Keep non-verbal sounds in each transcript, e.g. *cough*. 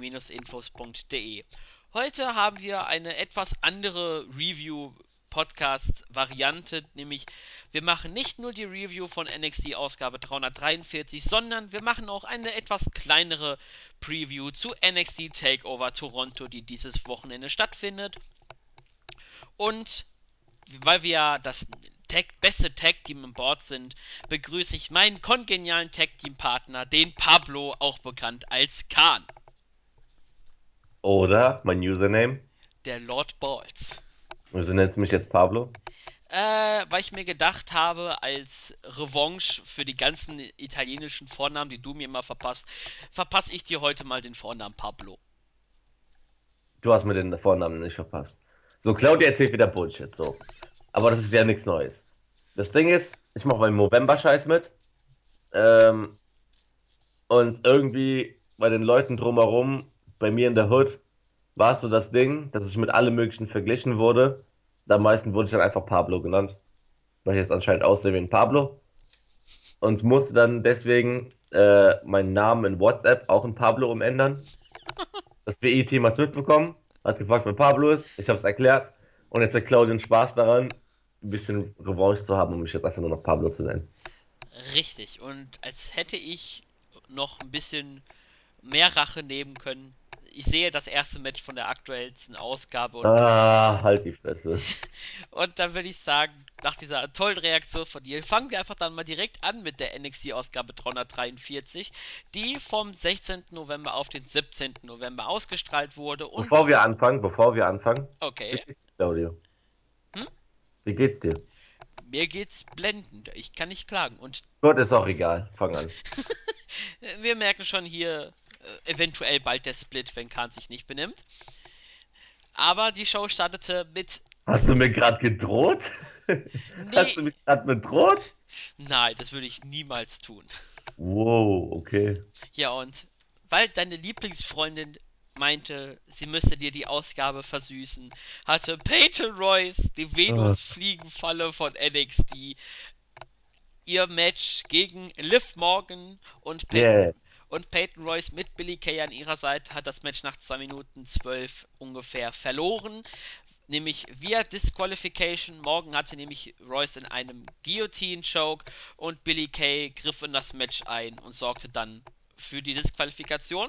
wrestling-infos.de. Heute haben wir eine etwas andere Review-Podcast-Variante, nämlich wir machen nicht nur die Review von NXT Ausgabe 343, sondern wir machen auch eine etwas kleinere Preview zu NXT Takeover Toronto, die dieses Wochenende stattfindet. Und weil wir das Tag, beste Tag Team im Board sind, begrüße ich meinen kongenialen Tag Team Partner, den Pablo, auch bekannt als Khan. Oder mein Username. Der Lord Balls. Wieso nennst du mich jetzt Pablo? Äh, weil ich mir gedacht habe, als Revanche für die ganzen italienischen Vornamen, die du mir immer verpasst, verpasse ich dir heute mal den Vornamen Pablo. Du hast mir den Vornamen nicht verpasst. So, Claudia erzählt wieder Bullshit, so. Aber das ist ja nichts Neues. Das Ding ist, ich mache meinen Movember-Scheiß mit. Ähm, und irgendwie bei den Leuten drumherum, bei mir in der Hood, war es so das Ding, dass ich mit allem Möglichen verglichen wurde. Am meisten wurde ich dann einfach Pablo genannt. Weil ich jetzt anscheinend aussehe wie ein Pablo. Und musste dann deswegen äh, meinen Namen in WhatsApp auch in Pablo umändern. *laughs* Das WI-Team hat es mitbekommen, hat gefragt, wer Pablo ist. Ich habe es erklärt. Und jetzt hat Claudian Spaß daran, ein bisschen Revanche zu haben, um mich jetzt einfach nur noch Pablo zu nennen. Richtig. Und als hätte ich noch ein bisschen mehr Rache nehmen können. Ich sehe das erste Match von der aktuellsten Ausgabe und, Ah, halt die Fresse. *laughs* und dann würde ich sagen, nach dieser tollen Reaktion von dir, fangen wir einfach dann mal direkt an mit der NXT-Ausgabe 343, die vom 16. November auf den 17. November ausgestrahlt wurde. Bevor wir anfangen, bevor wir anfangen, wie okay, geht's dir, Claudio? Hm? Wie geht's dir? mir geht's blendend. Ich kann nicht klagen. Und Gut, ist auch egal. Fang an. *laughs* wir merken schon hier eventuell bald der Split, wenn Kahn sich nicht benimmt. Aber die Show startete mit. Hast du mir gerade gedroht? Hast du Nee, mich gerade bedroht? nein, das würde ich niemals tun. Wow, okay. Ja, und weil deine Lieblingsfreundin meinte, sie müsste dir die Ausgabe versüßen, hatte Peyton Royce, die Venus-Fliegenfalle von NXT, ihr Match gegen Liv Morgan und Peyton, Yeah. Und Peyton Royce mit Billy Kay an ihrer Seite hat das Match nach 2 Minuten 12 ungefähr verloren. Nämlich via Disqualification. Morgan hatte nämlich Royce in einem Guillotine-Choke und Billy Kay griff in das Match ein und sorgte dann für die Disqualifikation.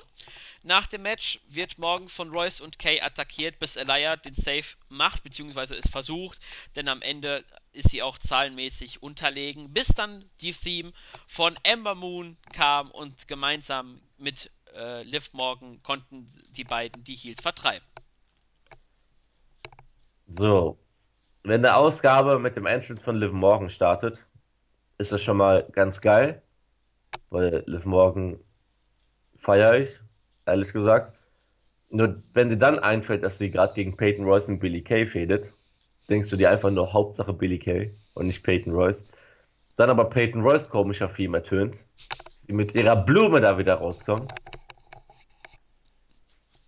Nach dem Match wird Morgan von Royce und Kay attackiert, bis Elia den Save macht, beziehungsweise es versucht, denn am Ende ist sie auch zahlenmäßig unterlegen, bis dann die Theme von Ember Moon kam und gemeinsam mit äh, Liv Morgan konnten die beiden die Heels vertreiben. So, wenn eine Ausgabe mit dem Entrance von Liv Morgan startet, ist das schon mal ganz geil, weil Liv Morgan feiere ich, ehrlich gesagt. Nur wenn dir dann einfällt, dass sie gerade gegen Peyton Royce und Billy Kay fädet, denkst du dir einfach nur Hauptsache Billy Kay und nicht Peyton Royce. Dann aber Peyton Royce komischer Theme ertönt, sie mit ihrer Blume da wieder rauskommt,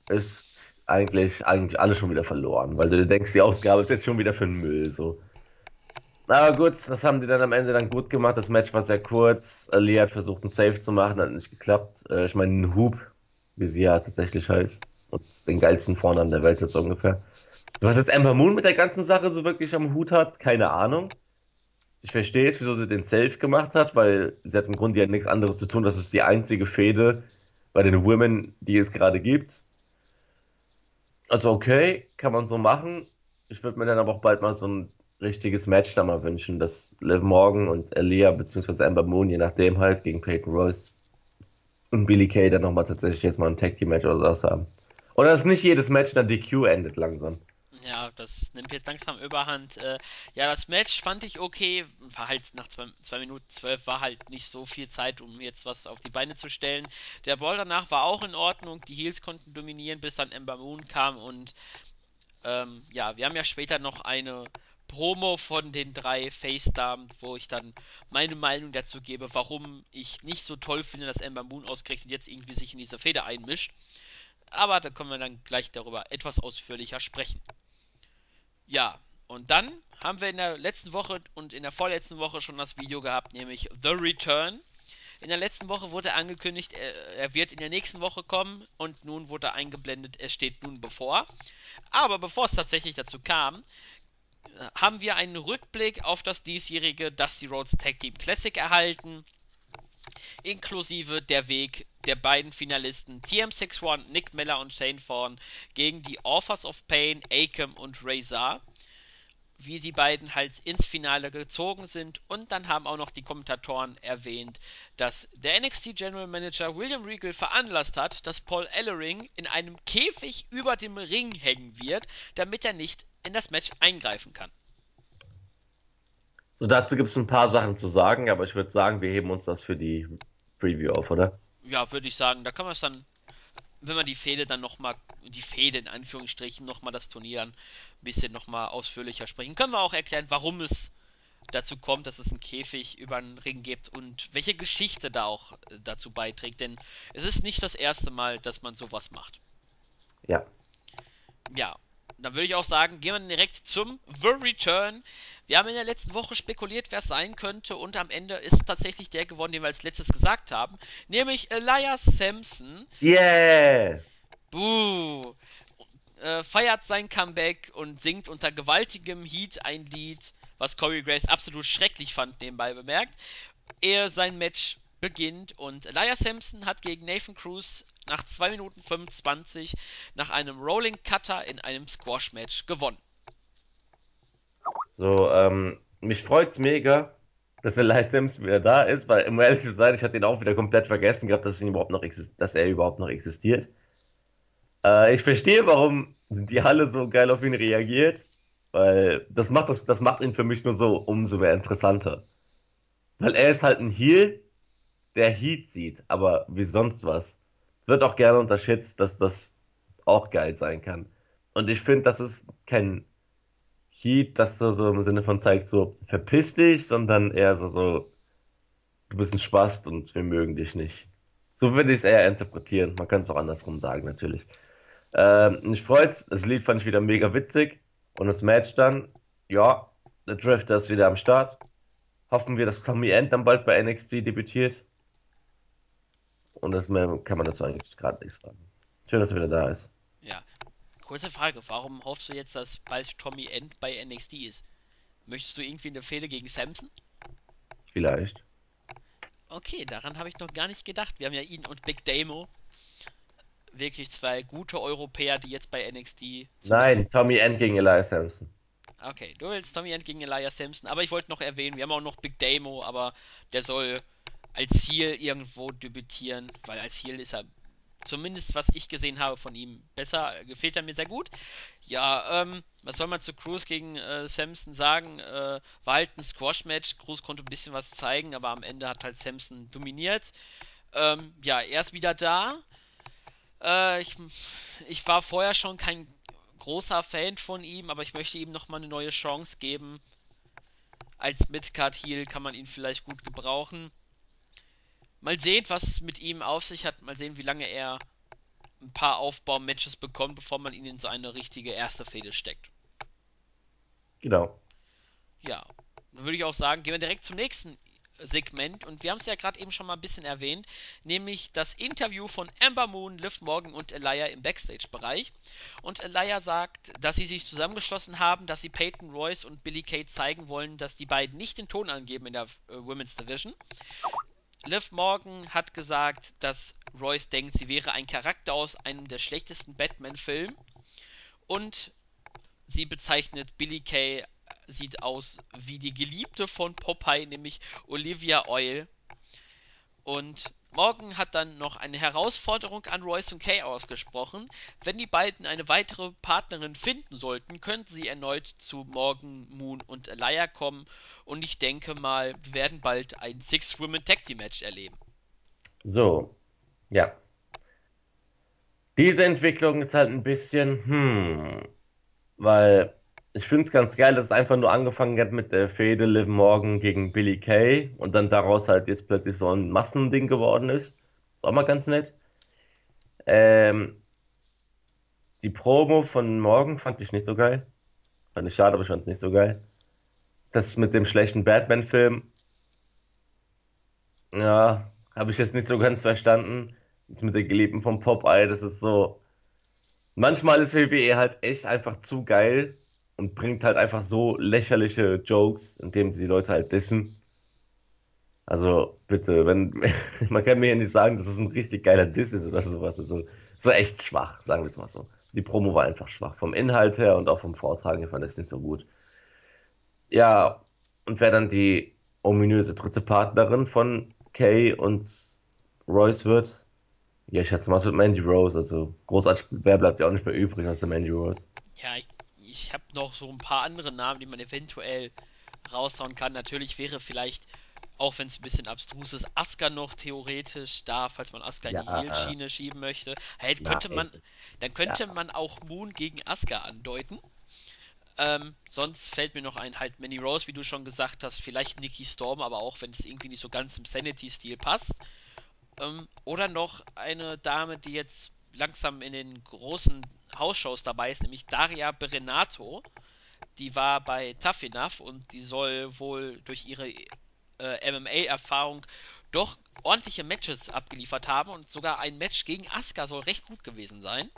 ist eigentlich, eigentlich alles schon wieder verloren, weil du dir denkst, die Ausgabe ist jetzt schon wieder für den Müll, so. Aber gut, das haben die dann am Ende dann gut gemacht. Das Match war sehr kurz. Ali hat versucht, einen Save zu machen, hat nicht geklappt. Äh, ich meine, einen Hoop, wie sie ja tatsächlich heißt. Und den geilsten Vornamen der Welt jetzt ungefähr. Was jetzt Ember Moon mit der ganzen Sache so wirklich am Hut hat, keine Ahnung. Ich verstehe jetzt, wieso sie den Save gemacht hat, weil sie hat im Grunde ja nichts anderes zu tun. Das ist die einzige Fehde bei den Women, die es gerade gibt. Also okay, kann man so machen. Ich würde mir dann aber auch bald mal so ein richtiges Match da mal wünschen, dass Liv Morgan und Elia beziehungsweise Ember Moon, je nachdem halt, gegen Peyton Royce und Billy Kay dann nochmal tatsächlich jetzt mal ein Tag Team Match oder sowas haben. Oder dass nicht jedes Match in der DQ endet langsam. Ja, das nimmt jetzt langsam überhand. Äh, ja, das Match fand ich okay. War halt nach 2 Minuten 12 war halt nicht so viel Zeit, um jetzt was auf die Beine zu stellen. Der Ball danach war auch in Ordnung. Die Heels konnten dominieren, bis dann Ember Moon kam. Und ähm, ja, wir haben ja später noch eine Promo von den drei Face-Damen, wo ich dann meine Meinung dazu gebe, warum ich nicht so toll finde, dass Ember Moon ausgerechnet jetzt irgendwie sich in diese Feder einmischt. Aber da können wir dann gleich darüber etwas ausführlicher sprechen. Ja, und dann haben wir in der letzten Woche und in der vorletzten Woche schon das Video gehabt, nämlich The Return. In der letzten Woche wurde angekündigt, er, er, wird in der nächsten Woche kommen und nun wurde eingeblendet, er steht nun bevor. Aber bevor es tatsächlich dazu kam, haben wir einen Rückblick auf das diesjährige Dusty Rhodes Tag Team Classic erhalten, inklusive der Weg der beiden Finalisten TM61, Nick Miller und Shane Thorne gegen die Authors of Pain, Akam und Razor wie die beiden halt ins Finale gezogen sind. Und dann haben auch noch die Kommentatoren erwähnt, dass der NXT General Manager William Regal veranlasst hat, dass Paul Ellering in einem Käfig über dem Ring hängen wird, damit er nicht in das Match eingreifen kann. So, dazu gibt es ein paar Sachen zu sagen, aber ich würde sagen, wir heben uns das für die Preview auf, oder? Ja, würde ich sagen. Da kann man es dann wenn man die Fehde dann nochmal, die Fehde in Anführungsstrichen, nochmal das Turnier ein bisschen nochmal ausführlicher sprechen, können wir auch erklären, warum es dazu kommt, dass es einen Käfig über einen Ring gibt und welche Geschichte da auch äh, dazu beiträgt. Denn es ist nicht das erste Mal, dass man sowas macht. Ja. Ja, dann würde ich auch sagen, gehen wir direkt zum The Return. Wir haben in der letzten Woche spekuliert, wer es sein könnte, und am Ende ist tatsächlich der geworden, den wir als letztes gesagt haben, nämlich Elias Sampson. Yeah! Buh! Äh, feiert sein Comeback und singt unter gewaltigem Heat ein Lied, was Corey Graves absolut schrecklich fand, nebenbei bemerkt, ehe sein Match beginnt. Und Elias Sampson hat gegen Nathan Cruz nach 2 Minuten 25 nach einem Rolling Cutter in einem Squash-Match gewonnen. So, ähm, mich freut's mega, dass Elias Sims wieder da ist, weil, um ehrlich zu sein, ich hatte ihn auch wieder komplett vergessen gehabt, dass, ihn überhaupt noch dass er überhaupt noch existiert. Äh, ich verstehe, warum die Halle so geil auf ihn reagiert, weil das macht, das, das macht ihn für mich nur so umso mehr interessanter. Weil er ist halt ein Heel, der Heat sieht, aber wie sonst was. Wird auch gerne unterschätzt, dass das auch geil sein kann. Und ich finde, das ist kein Heat, das so, so im Sinne von zeigt, so verpiss dich, sondern eher so, so du bist ein Spast und wir mögen dich nicht. So würde ich es eher interpretieren. Man kann es auch andersrum sagen, natürlich. Ähm, ich freut's. Das Lied fand ich wieder mega witzig. Und das Match dann, ja, der Drifter ist wieder am Start. Hoffen wir, dass Tommy End dann bald bei NXT debütiert. Und das mehr kann man dazu eigentlich gerade nicht sagen. Schön, dass er wieder da ist. Ja, Kurze Frage, warum hoffst du jetzt, dass bald Tommy End bei NXT ist? Möchtest du irgendwie eine Fehde gegen Samson? Vielleicht. Okay, daran habe ich noch gar nicht gedacht. Wir haben ja ihn und Big Damo. Wirklich zwei gute Europäer, die jetzt bei NXT. Nein, Tommy End gegen Elias Samson. Okay, du willst Tommy End gegen Elias Samson, aber ich wollte noch erwähnen, wir haben auch noch Big Damo, aber der soll als Heel irgendwo debütieren, weil als Heel ist er zumindest was ich gesehen habe von ihm, besser, gefällt er mir sehr gut. Ja, ähm, was soll man zu Cruz gegen äh, Samson sagen? Äh, war halt ein Squash-Match. Cruz konnte ein bisschen was zeigen, aber am Ende hat halt Samson dominiert. Ähm, ja, er ist wieder da. Äh, ich, ich war vorher schon kein großer Fan von ihm, aber ich möchte ihm nochmal eine neue Chance geben. Als Midcard-Heel kann man ihn vielleicht gut gebrauchen. Mal sehen, was mit ihm auf sich hat. Mal sehen, wie lange er ein paar Aufbaumatches bekommt, bevor man ihn in seine richtige erste Fehde steckt. Genau. Ja, dann würde ich auch sagen, gehen wir direkt zum nächsten Segment und wir haben es ja gerade eben schon mal ein bisschen erwähnt, nämlich das Interview von Amber Moon, Liv Morgan und Elia im Backstage-Bereich. Und Elia sagt, dass sie sich zusammengeschlossen haben, dass sie Peyton Royce und Billy Kay zeigen wollen, dass die beiden nicht den Ton angeben in der äh, Women's Division. Liv Morgan hat gesagt, dass Royce denkt, sie wäre ein Charakter aus einem der schlechtesten Batman-Filmen. Und sie bezeichnet Billy Kay, sieht aus wie die Geliebte von Popeye, nämlich Olivia Oil. Und Morgan hat dann noch eine Herausforderung an Royce und Kay ausgesprochen. Wenn die beiden eine weitere Partnerin finden sollten, könnten sie erneut zu Morgan, Moon und Elia kommen. Und ich denke mal, wir werden bald ein Six-Women Tag Team Match erleben. So, ja. Diese Entwicklung ist halt ein bisschen, hm, weil ich finde es ganz geil, dass es einfach nur angefangen hat mit der Fehde Liv Morgan gegen Billy Kay und dann daraus halt jetzt plötzlich so ein Massending geworden ist. Ist auch mal ganz nett. Ähm, die Promo von Morgan fand ich nicht so geil. Fand ich schade, aber ich fand es nicht so geil. Das mit dem schlechten Batman-Film, ja, habe ich jetzt nicht so ganz verstanden. Jetzt mit der Geliebten vom Popeye, das ist so. Manchmal ist WWE halt echt einfach zu geil und bringt halt einfach so lächerliche Jokes, indem sie die Leute halt dissen. Also bitte, wenn *laughs* man kann mir ja nicht sagen, dass es ein richtig geiler Diss ist oder sowas. Also, so echt schwach, sagen wir es mal so. Die Promo war einfach schwach. Vom Inhalt her und auch vom Vortragen her fand ich es nicht so gut. Ja, und wer dann die ominöse dritte Partnerin von Kay und Royce wird? Ja, ich schätze mal, es wird Mandy Rose. Also großartig, wer bleibt ja auch nicht mehr übrig aus der Mandy Rose? Ja, ich, ich habe noch so ein paar andere Namen, die man eventuell raushauen kann. Natürlich wäre vielleicht, auch wenn es ein bisschen abstrus ist, Asuka noch theoretisch da, falls man Asuka in Ja, die Heel-Schiene schieben möchte. Hey, könnte nein. man, dann Ja, könnte man auch Moon gegen Asuka andeuten. Ähm, sonst fällt mir noch ein, halt Manny Rose, wie du schon gesagt hast, vielleicht Nikki Storm, aber auch wenn es irgendwie nicht so ganz im Sanity-Stil passt. Ähm, oder noch eine Dame, die jetzt langsam in den großen Hausshows dabei ist, nämlich Daria Berenato. Die war bei Tough Enough und die soll wohl durch ihre äh, MMA-Erfahrung doch ordentliche Matches abgeliefert haben und sogar ein Match gegen Asuka soll recht gut gewesen sein.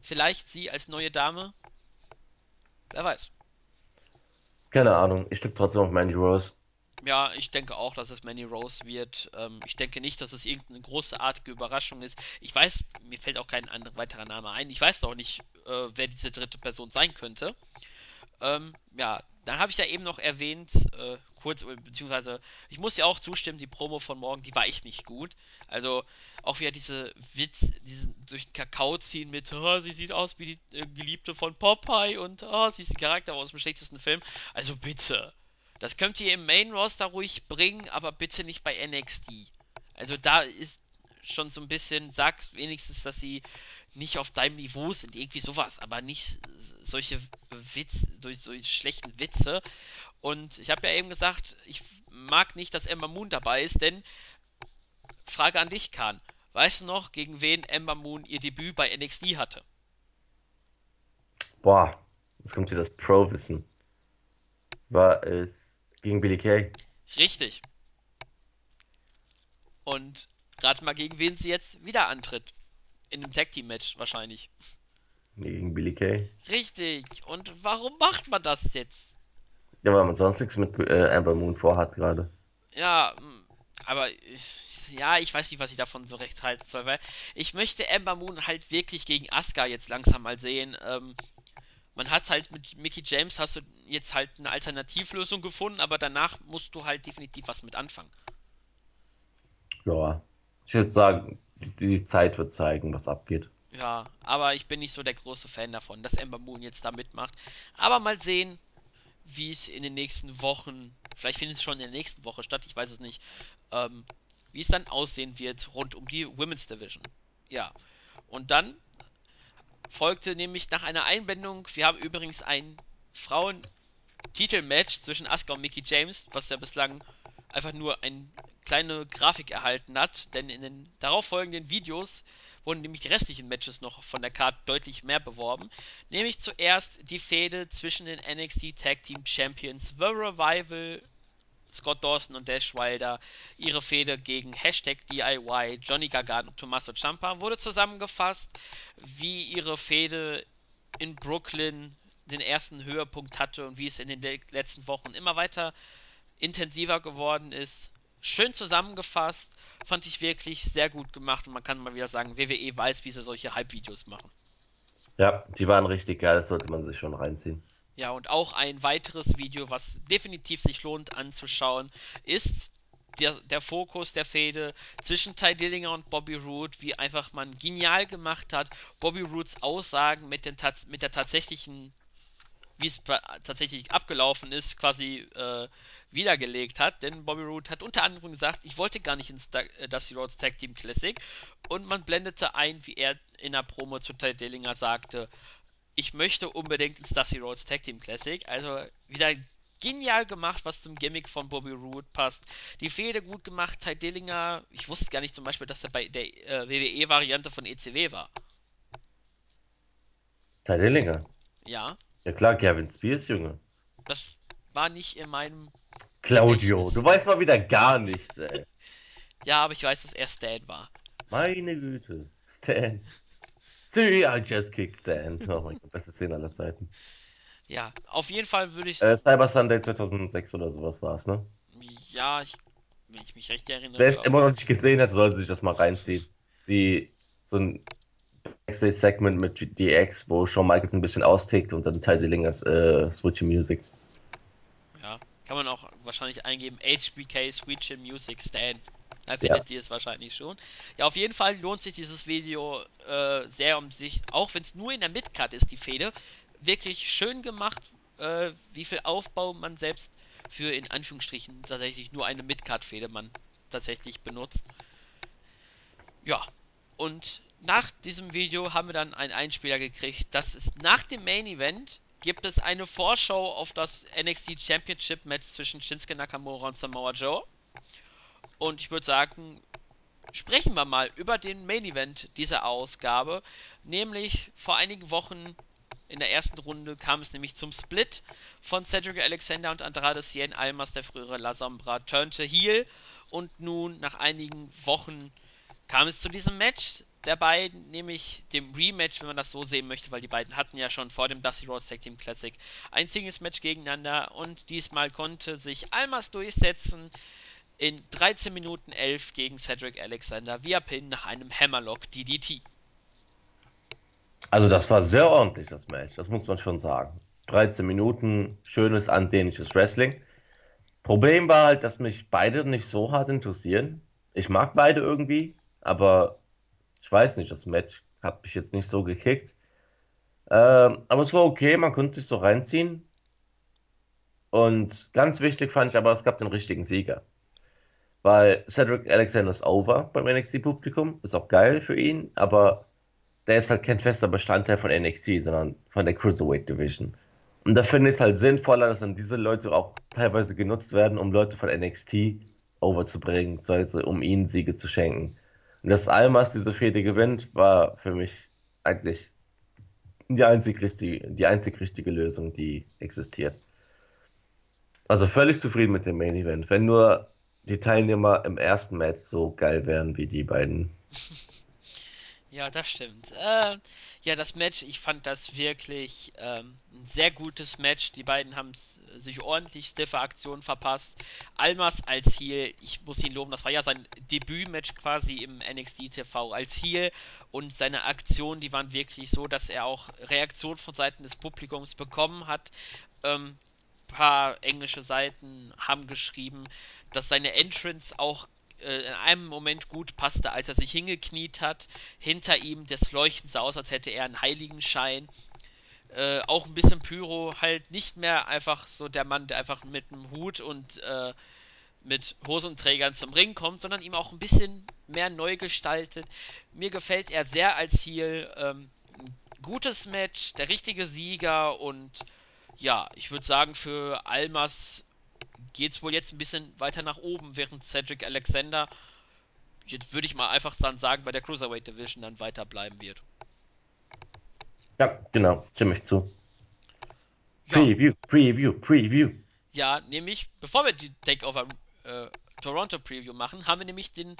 Vielleicht sie als neue Dame, wer weiß. keine Ahnung. Ich tippe trotzdem auf Mandy Rose. Ja, ich denke auch, dass es Manny Rose wird. Ähm, ich denke nicht, dass es irgendeine großartige Überraschung ist. Ich weiß, mir fällt auch kein anderer weiterer Name ein. Ich weiß auch nicht, äh, wer diese dritte Person sein könnte. Ähm, ja, dann habe ich ja eben noch erwähnt, äh, kurz, beziehungsweise, ich muss ja auch zustimmen, die Promo von morgen, die war echt nicht gut. Also, auch wieder diese Witz, diesen durch den Kakao ziehen mit, oh, sie sieht aus wie die äh, Geliebte von Popeye und oh, sie ist ein Charakter aus dem schlechtesten Film. Also bitte. Das könnt ihr im Main Roster ruhig bringen, aber bitte nicht bei NXT. Also da ist schon so ein bisschen, sag wenigstens, dass sie nicht auf deinem Niveau sind, irgendwie sowas, aber nicht solche Witz, durch solche schlechten Witze. Und ich habe ja eben gesagt, ich mag nicht, dass Ember Moon dabei ist, denn Frage an dich, Kahn. Weißt du noch, gegen wen Ember Moon ihr Debüt bei NXT hatte? Boah, jetzt kommt hier das Pro-Wissen. War es gegen Billy Kay? Richtig. Und rate mal, gegen wen sie jetzt wieder antritt. In einem Tag Team Match wahrscheinlich. Gegen Billy Kay. Richtig. Und warum macht man das jetzt? Ja, weil man sonst nichts mit äh, Amber Moon vorhat gerade. Ja, mm, aber ich- ja, ich weiß nicht, was ich davon so recht halten soll, weil ich möchte Ember Moon halt wirklich gegen Asuka jetzt langsam mal sehen. Ähm, man hat halt mit Mickey James hast du jetzt halt eine Alternativlösung gefunden, aber danach musst du halt definitiv was mit anfangen. Ja, ich würde sagen, die, Zeit wird zeigen, was abgeht. Ja, aber ich bin nicht so der große Fan davon, dass Ember Moon jetzt da mitmacht. Aber mal sehen, wie es in den nächsten Wochen, vielleicht findet es schon in der nächsten Woche statt, ich weiß es nicht, ähm, wie es dann aussehen wird rund um die Women's Division. Ja, und dann folgte nämlich nach einer Einbindung, wir haben übrigens ein Frauen-Titelmatch zwischen Asuka und Mickey James, was ja bislang einfach nur eine kleine Grafik erhalten hat, denn in den darauffolgenden Videos wurden nämlich die restlichen Matches noch von der Card deutlich mehr beworben. Nämlich zuerst die Fehde zwischen den NXT Tag Team Champions The Revival, Scott Dawson und Dash Wilder. Ihre Fehde gegen Hashtag DIY, Johnny Gargano und Tommaso Ciampa wurde zusammengefasst, wie ihre Fehde in Brooklyn den ersten Höhepunkt hatte und wie es in den letzten Wochen immer weiter intensiver geworden ist. Schön zusammengefasst, fand ich wirklich sehr gut gemacht und man kann mal wieder sagen, WWE weiß, wie sie solche Hype-Videos machen. Ja, die waren richtig geil, das sollte man sich schon reinziehen. Ja, und auch ein weiteres Video, was definitiv sich lohnt anzuschauen, ist der, der Fokus der Fehde zwischen Ty Dillinger und Bobby Roode, wie einfach man genial gemacht hat, Bobby Roods Aussagen mit, den, mit der tatsächlichen wie es tatsächlich abgelaufen ist, quasi äh, wiedergelegt hat. Denn Bobby Roode hat unter anderem gesagt, ich wollte gar nicht ins äh, Dusty Rhodes Tag Team Classic. Und man blendete ein, wie er in der Promo zu Ty Dillinger sagte, ich möchte unbedingt ins Dusty Rhodes Tag Team Classic. Also wieder genial gemacht, was zum Gimmick von Bobby Roode passt. Die Fehde gut gemacht, Ty Dillinger, ich wusste gar nicht zum Beispiel, dass er bei der äh, WWE-Variante von ECW war. Ty Dillinger. Ja. Ja klar, Gavin Spears, Junge. Das war nicht in meinem Claudio, Gedächtnis. du weißt mal wieder gar nichts, ey. Ja, aber ich weiß, dass er Stan war. Meine Güte. Stan. See, I just kicked Stan. Oh mein Gott, beste Szene aller Zeiten. Ja, auf jeden Fall würde ich. Äh, Cyber Sunday 2006 oder sowas war es, ne? Ja, ich, wenn ich mich recht erinnere. Wer es immer noch nicht gesehen hat, soll sich das mal reinziehen. Die, so ein Backstage-Segment mit DX, wo Shawn Michaels ein bisschen austickt und dann Ty Dillingers äh, Switchy Music. Ja, kann man auch wahrscheinlich eingeben. HBK Sweet Chin Music Stan. Da findet ihr es wahrscheinlich schon. Ja, auf jeden Fall lohnt sich dieses Video äh, sehr um sich, auch wenn es nur in der Midcard ist, die Fehde, wirklich schön gemacht, äh, wie viel Aufbau man selbst für in Anführungsstrichen tatsächlich nur eine Midcard-Fehde man tatsächlich benutzt. Ja, und nach diesem Video haben wir dann einen Einspieler gekriegt. Das ist nach dem Main Event gibt es eine Vorschau auf das NXT Championship Match zwischen Shinsuke Nakamura und Samoa Joe. Und ich würde sagen, sprechen wir mal über den Main Event dieser Ausgabe. Nämlich vor einigen Wochen in der ersten Runde kam es nämlich zum Split von Cedric Alexander und Andrade Cien Almas, der frühere La Sombra, turnte heel. Und nun, nach einigen Wochen, kam es zu diesem Match der beiden, nämlich dem Rematch, wenn man das so sehen möchte, weil die beiden hatten ja schon vor dem Dusty Rhodes Tag Team Classic ein Singles Match gegeneinander und diesmal konnte sich Almas durchsetzen in 13 Minuten 11 gegen Cedric Alexander via Pin nach einem Hammerlock DDT. Also das war sehr ordentlich, das Match. Das muss man schon sagen. 13 Minuten, schönes, ansehnliches Wrestling. Problem war halt, dass mich beide nicht so hart interessieren. Ich mag beide irgendwie, aber ich weiß nicht, das Match hat mich jetzt nicht so gekickt. Ähm, aber es war okay, man konnte sich so reinziehen. Und ganz wichtig fand ich aber, es gab den richtigen Sieger. Weil Cedric Alexander ist over beim NXT-Publikum, ist auch geil für ihn, aber der ist halt kein fester Bestandteil von NXT, sondern von der Cruiserweight Division. Und da finde ich es halt sinnvoller, dass dann diese Leute auch teilweise genutzt werden, um Leute von NXT overzubringen, beziehungsweise um ihnen Siege zu schenken. Und dass Almas diese Fehde gewinnt, war für mich eigentlich die einzig richtige, die einzig richtige Lösung, die existiert. Also völlig zufrieden mit dem Main Event. Wenn nur die Teilnehmer im ersten Match so geil wären wie die beiden. *laughs* Ja, das stimmt. Äh, ja, das Match, ich fand das wirklich ähm, ein sehr gutes Match. Die beiden haben sich ordentlich stiffe Aktionen verpasst. Almas als Heel, ich muss ihn loben, das war ja sein Debütmatch quasi im NXT TV als Heel und seine Aktionen, die waren wirklich so, dass er auch Reaktionen von Seiten des Publikums bekommen hat. Ähm, paar englische Seiten haben geschrieben, dass seine Entrance auch äh, in einem Moment gut passte, als er sich hingekniet hat. Hinter ihm, das Leuchten sah aus, als hätte er einen Heiligenschein. Äh, auch ein bisschen Pyro, halt nicht mehr einfach so der Mann, der einfach mit einem Hut und äh, mit Hosenträgern zum Ring kommt, sondern ihm auch ein bisschen mehr neu gestaltet. Mir gefällt er sehr als Heel. Ähm, gutes Match, der richtige Sieger und ja, ich würde sagen, für Almas geht es wohl jetzt ein bisschen weiter nach oben, während Cedric Alexander, jetzt würde ich mal einfach dann sagen, bei der Cruiserweight Division dann weiter bleiben wird. Ja, genau, stimme ich zu. Ja, Preview, Preview, Preview. ja nämlich, bevor wir die Takeover äh, Toronto Preview machen, haben wir nämlich den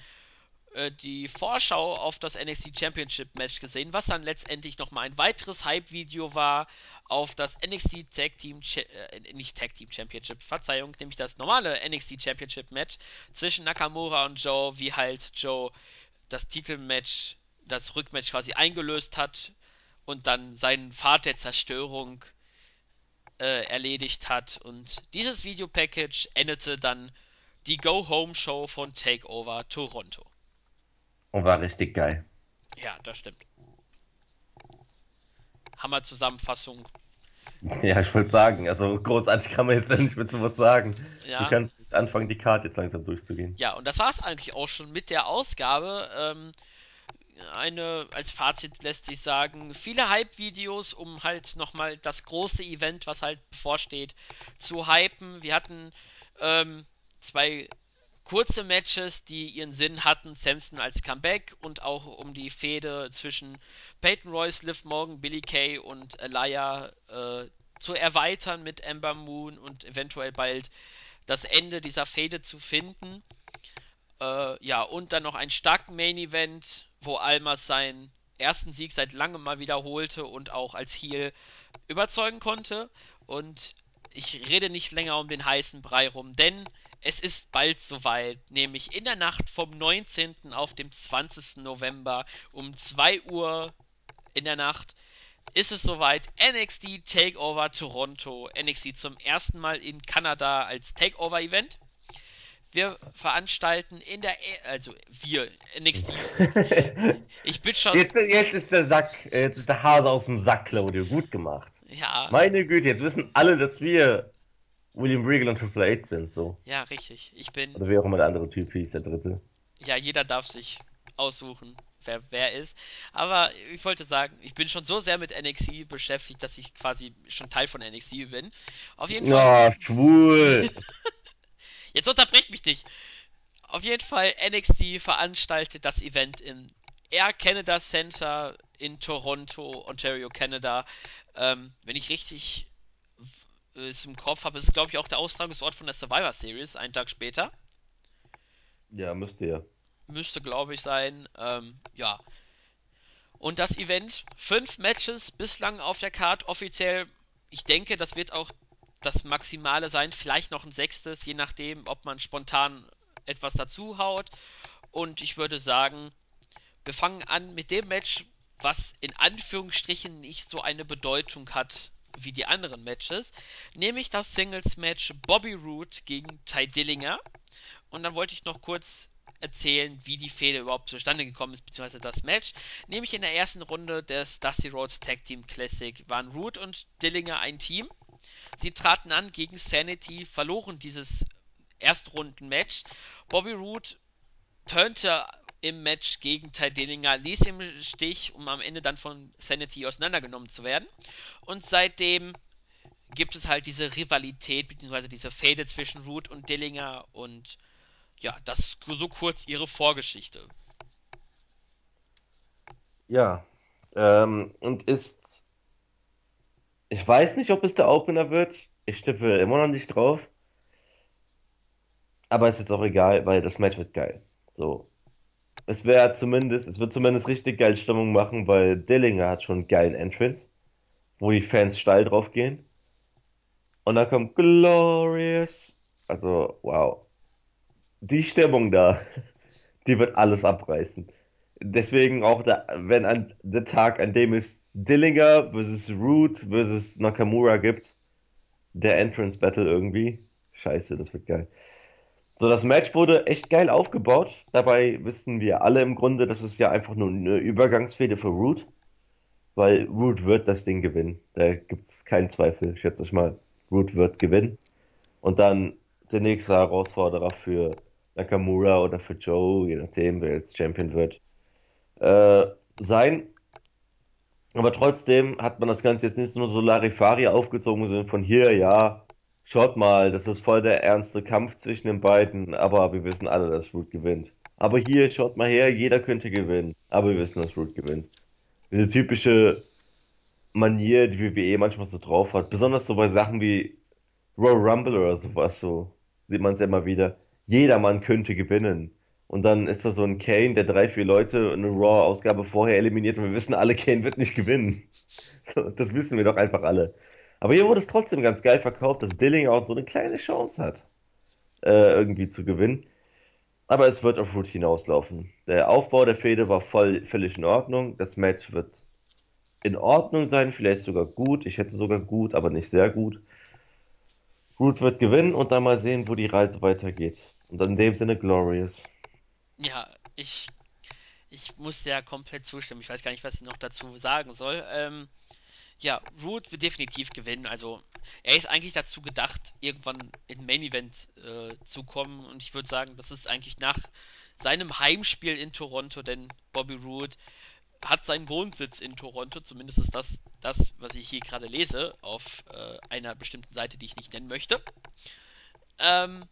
äh, die Vorschau auf das NXT Championship Match gesehen, was dann letztendlich nochmal ein weiteres Hype-Video war auf das NXT Tag Team, Cha- äh, nicht Tag Team Championship, Verzeihung, nämlich das normale NXT Championship Match zwischen Nakamura und Joe, wie halt Joe das Titelmatch, das Rückmatch quasi eingelöst hat und dann seinen Pfad der Zerstörung äh, erledigt hat. Und dieses Videopackage endete dann die Go-Home-Show von Takeover Toronto. Und war richtig geil. Ja, das stimmt. Hammer-Zusammenfassung. *laughs* Ja, ich wollte sagen, also großartig kann man jetzt nicht mehr zu was sagen. Du Ja, kannst anfangen, die Karte jetzt langsam durchzugehen. ja, und das war es eigentlich auch schon mit der Ausgabe. Ähm, eine, als Fazit lässt sich sagen, viele Hype-Videos, um halt nochmal das große Event, was halt bevorsteht, zu hypen. Wir hatten ähm, zwei kurze Matches, die ihren Sinn hatten. Samson als Comeback und auch um die Fehde zwischen Peyton Royce, Liv Morgan, Billy Kay und Elia äh, zu erweitern mit Ember Moon und eventuell bald das Ende dieser Fehde zu finden. Äh, ja, und dann noch einen starken Main Event, wo Almas seinen ersten Sieg seit langem mal wiederholte und auch als Heel überzeugen konnte. Und ich rede nicht länger um den heißen Brei rum, denn es ist bald soweit, nämlich in der Nacht vom 19. auf dem 20. November um 2 Uhr in der Nacht ist es soweit. NXT Takeover Toronto. NXT zum ersten Mal in Kanada als Takeover-Event. Wir veranstalten in der, e also wir, NXT. *laughs* Ich bin schon. Jetzt, jetzt ist der Sack, jetzt ist der Hase aus dem Sack, Claudio. Gut gemacht. Ja, Meine Güte, jetzt wissen alle, dass wir William Regal und Triple H sind, so. ja, richtig. Ich bin. Oder wie auch immer der andere Typ hieß, der dritte. Ja, jeder darf sich aussuchen, wer wer ist. Aber ich wollte sagen, ich bin schon so sehr mit NXT beschäftigt, dass ich quasi schon Teil von NXT bin. Auf jeden Fall. Oh, schwul. *laughs* Jetzt unterbrich mich nicht. Auf jeden Fall, NXT veranstaltet das Event im Air Canada Center in Toronto, Ontario, Canada. Ähm, wenn ich richtig es im Kopf habe, ist es, glaube ich, auch der Austragungsort von der Survivor Series, einen Tag später. Ja, müsste ja. Müsste, glaube ich, sein. Ähm, ja. Und das Event, fünf Matches bislang auf der Card, offiziell. Ich denke, das wird auch das Maximale sein. Vielleicht noch ein sechstes, je nachdem, ob man spontan etwas dazu haut. Und ich würde sagen, wir fangen an mit dem Match, was in Anführungsstrichen nicht so eine Bedeutung hat wie die anderen Matches. Nämlich das Singles-Match Bobby Roode gegen Ty Dillinger. Und dann wollte ich noch kurz erzählen, wie die Fehde überhaupt zustande gekommen ist, beziehungsweise das Match. Nämlich in der ersten Runde des Dusty Rhodes Tag Team Classic waren Root und Dillinger ein Team. Sie traten an gegen Sanity, verloren dieses Erstrunden-Match. Bobby Roode turnte im Match gegen Ty Dillinger, ließ ihn im Stich, um am Ende dann von Sanity auseinandergenommen zu werden. Und seitdem gibt es halt diese Rivalität, beziehungsweise diese Fehde zwischen Root und Dillinger und ja, das ist so kurz ihre Vorgeschichte. Ja. Ähm, und ist. Ich weiß nicht, ob es der Opener wird. Ich tippe immer noch nicht drauf. Aber es ist auch egal, weil das Match wird geil. So. Es wäre zumindest, es wird zumindest richtig geil Stimmung machen, weil Dillinger hat schon einen geilen Entrance, wo die Fans steil drauf gehen. Und dann kommt Glorious. Also, wow. Die Stimmung da, *laughs* die wird alles abreißen. Deswegen auch, da, wenn an der Tag, an dem es Dillinger versus Root versus Nakamura gibt, der Entrance Battle irgendwie. Scheiße, das wird geil. So, das Match wurde echt geil aufgebaut. Dabei wissen wir alle im Grunde, das ist ja einfach nur eine Übergangsfehde für Root, weil Root wird das Ding gewinnen. Da gibt's keinen Zweifel. Schätze ich mal, Root wird gewinnen. Und dann der nächste Herausforderer für Nakamura oder für Joe, je nachdem, wer jetzt Champion wird, äh, sein. Aber trotzdem hat man das Ganze jetzt nicht nur so Larifari aufgezogen, Sinne von hier, ja, schaut mal, das ist voll der ernste Kampf zwischen den beiden, aber wir wissen alle, dass Root gewinnt. Aber hier, schaut mal her, jeder könnte gewinnen, aber wir wissen, dass Root gewinnt. Diese typische Manier, die WWE manchmal so drauf hat, besonders so bei Sachen wie Royal Rumble oder sowas, so sieht man es ja immer wieder. Jeder Mann könnte gewinnen. Und dann ist da so ein Kane, der drei, vier Leute in eine Raw-Ausgabe vorher eliminiert und wir wissen alle, *laughs* Kane wird nicht gewinnen. Das wissen wir doch einfach alle. Aber hier wurde es trotzdem ganz geil verkauft, dass Dillinger auch so eine kleine Chance hat, äh, irgendwie zu gewinnen. Aber es wird auf Root hinauslaufen. Der Aufbau der Fehde war voll, völlig in Ordnung. Das Match wird in Ordnung sein, vielleicht sogar gut. Ich hätte sogar gut, aber nicht sehr gut. Root wird gewinnen und dann mal sehen, wo die Reise weitergeht. Und in dem Sinne Glorious. Ja, ich, ich muss ja komplett zustimmen. Ich weiß gar nicht, was ich noch dazu sagen soll. Ähm, ja, Root wird definitiv gewinnen. Also, er ist eigentlich dazu gedacht, irgendwann in Main Event äh, zu kommen. Und ich würde sagen, das ist eigentlich nach seinem Heimspiel in Toronto, denn Bobby Roode hat seinen Wohnsitz in Toronto. Zumindest ist das das, was ich hier gerade lese, auf äh, einer bestimmten Seite, die ich nicht nennen möchte. Ähm,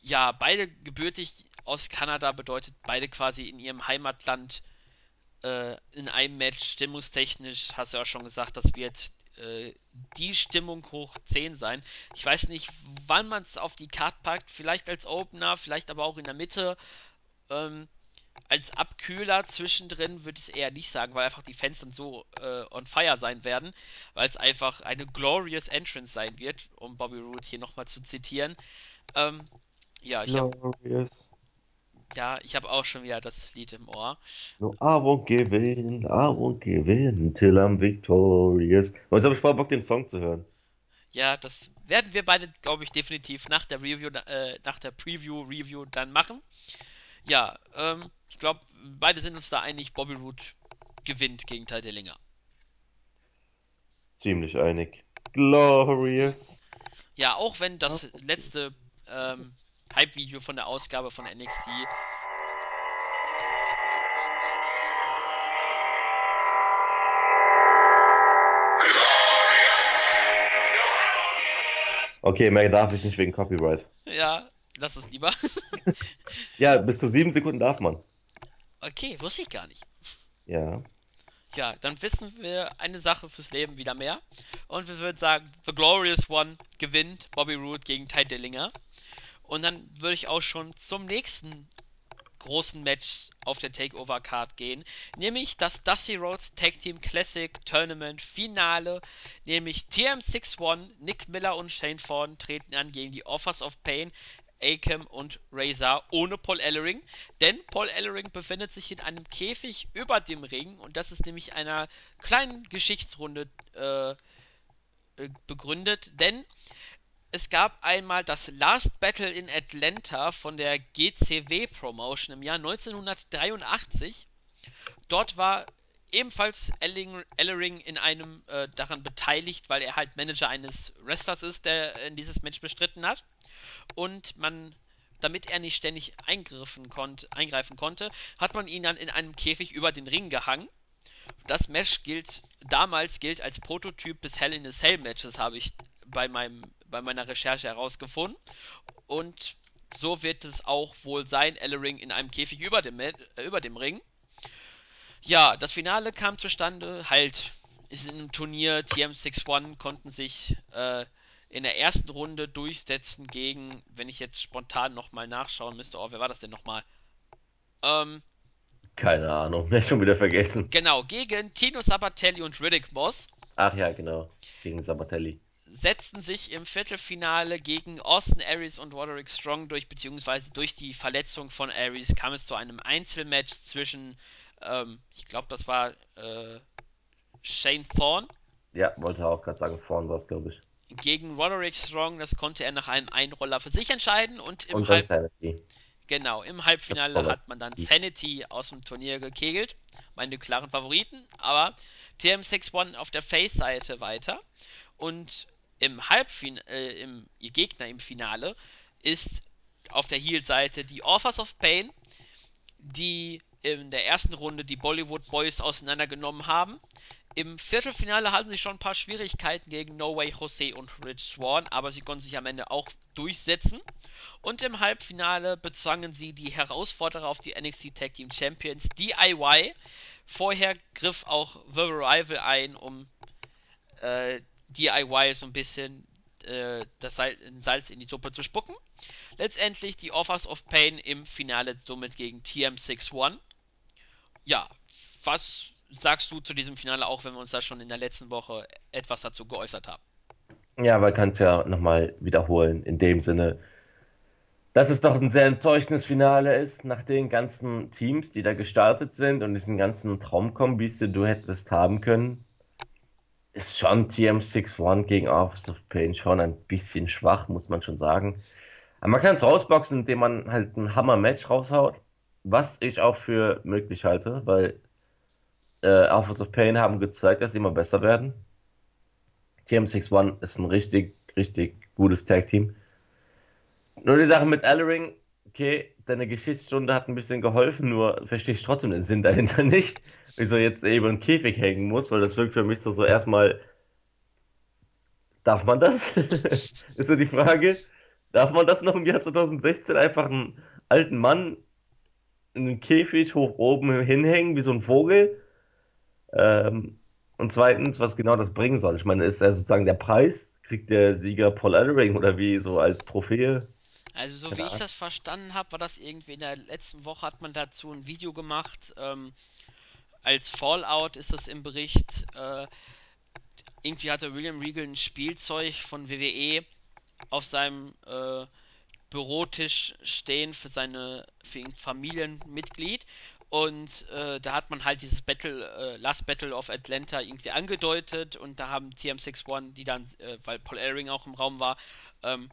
ja, beide gebürtig aus Kanada bedeutet beide quasi in ihrem Heimatland äh, in einem Match stimmungstechnisch, hast du ja auch schon gesagt, das wird äh, die Stimmung hoch 10 sein. Ich weiß nicht, wann man es auf die Karte packt. Vielleicht als Opener, vielleicht aber auch in der Mitte. Ähm, als Abkühler zwischendrin würde ich es eher nicht sagen, weil einfach die Fans dann so äh, on fire sein werden, weil es einfach eine glorious Entrance sein wird, um Bobby Roode hier nochmal zu zitieren. Ähm, ja, ich habe. Ja, ich habe auch schon wieder das Lied im Ohr. No, I won't give in, I won't give in till I'm victorious. Und jetzt habe ich voll Bock, den Song zu hören. Ja, das werden wir beide, glaube ich, definitiv nach der Review, äh, nach der Preview-Review dann machen. Ja, ähm, ich glaube, beide sind uns da einig, Bobby Roode gewinnt gegen Ty Dillinger. Ziemlich einig. Glorious. Ja, auch wenn das letzte ähm, Hype-Video von der Ausgabe von NXT Okay, mehr darf ich nicht wegen Copyright. Ja, lass es lieber. *laughs* Ja, bis zu sieben Sekunden darf man. Okay, wusste ich gar nicht. Ja. Ja, dann wissen wir eine Sache fürs Leben wieder mehr. Und wir würden sagen, The Glorious One gewinnt Bobby Roode gegen Ty Dillinger. Und dann würde ich auch schon zum nächsten großen Match auf der Takeover Card gehen, nämlich das Dusty Rhodes Tag Team Classic Tournament Finale, nämlich TM61, Nick Miller und Shane Thorne treten an gegen die Offers of Pain, Akam und Razor ohne Paul Ellering, denn Paul Ellering befindet sich in einem Käfig über dem Ring und das ist nämlich einer kleinen Geschichtsrunde äh, äh begründet, denn es gab einmal das Last Battle in Atlanta von der GCW Promotion im Jahr 1983. Dort war ebenfalls Ellering in einem äh, daran beteiligt, weil er halt Manager eines Wrestlers ist, der in dieses Match bestritten hat. Und man, damit er nicht ständig konnt, eingreifen konnte, hat man ihn dann in einem Käfig über den Ring gehangen. Das Match gilt, damals gilt als Prototyp des Hell in a Cell Matches, habe ich bei meinem bei meiner Recherche herausgefunden. Und so wird es auch wohl sein, Ellering in einem Käfig über dem, äh, über dem Ring. Ja, das Finale kam zustande, halt, ist in einem Turnier, TM61 konnten sich äh, in der ersten Runde durchsetzen gegen, wenn ich jetzt spontan nochmal nachschauen müsste, oh, wer war das denn nochmal? Ähm, Keine Ahnung, *laughs* schon wieder vergessen. Genau, gegen Tino Sabatelli und Riddick Moss. Ach ja, genau, gegen Sabatelli setzten sich im Viertelfinale gegen Austin Aries und Roderick Strong durch, beziehungsweise durch die Verletzung von Aries kam es zu einem Einzelmatch zwischen, ähm, ich glaube, das war äh, Shane Thorne. Ja, wollte auch gerade sagen, Thorne war es, glaube ich. Gegen Roderick Strong, das konnte er nach einem Einroller für sich entscheiden und im und Halb Sanity. Genau, im Halbfinale hat man dann Sanity aus dem Turnier gekegelt. Meine klaren Favoriten, aber TM61 auf der Face-Seite weiter. Und im Halbfinale, äh, im, ihr Gegner im Finale ist auf der Heel-Seite die Authors of Pain, die in der ersten Runde die Bollywood Boys auseinandergenommen haben. Im Viertelfinale hatten sie schon ein paar Schwierigkeiten gegen No Way Jose und Rich Swan, aber sie konnten sich am Ende auch durchsetzen. Und im Halbfinale bezwangen sie die Herausforderer auf die NXT Tag Team Champions DIY. Vorher griff auch The Rival ein, um äh, DIY so ein bisschen äh, das Salz in die Suppe zu spucken. Letztendlich die Offers of Pain im Finale somit gegen TM61. Ja, was sagst du zu diesem Finale, auch wenn wir uns da schon in der letzten Woche etwas dazu geäußert haben? Ja, man kann es ja nochmal wiederholen, in dem Sinne, dass es doch ein sehr enttäuschendes Finale ist, nach den ganzen Teams, die da gestartet sind und diesen ganzen Traumkombis, die du hättest haben können ist schon TM61 gegen Office of Pain schon ein bisschen schwach, muss man schon sagen. Aber man kann es rausboxen, indem man halt ein Hammer-Match raushaut, was ich auch für möglich halte, weil äh, Office of Pain haben gezeigt, dass sie immer besser werden. TM61 ist ein richtig, richtig gutes Tag-Team. Nur die Sache mit Ellering, okay, deine Geschichtsstunde hat ein bisschen geholfen, nur verstehe ich trotzdem den Sinn dahinter *laughs* nicht wieso jetzt eben ein Käfig hängen muss, weil das wirkt für mich so, so erstmal, darf man das? *laughs* ist so die Frage. Darf man das noch im Jahr 2016 einfach einen alten Mann in einem Käfig hoch oben hinhängen, wie so ein Vogel? Ähm, Und zweitens, was genau das bringen soll. Ich meine, ist er sozusagen der Preis? Kriegt der Sieger Paul Ellering oder wie so als Trophäe? Also so wie Keine ich Ahnung. das verstanden habe, war das irgendwie in der letzten Woche hat man dazu ein Video gemacht. Ähm, als Fallout ist das im Bericht. Äh, irgendwie hatte William Regal ein Spielzeug von WWE auf seinem äh, Bürotisch stehen für seine für ein Familienmitglied und äh, da hat man halt dieses Battle äh, Last Battle of Atlanta irgendwie angedeutet und da haben TM61 die dann äh, weil Paul Ellering auch im Raum war ähm,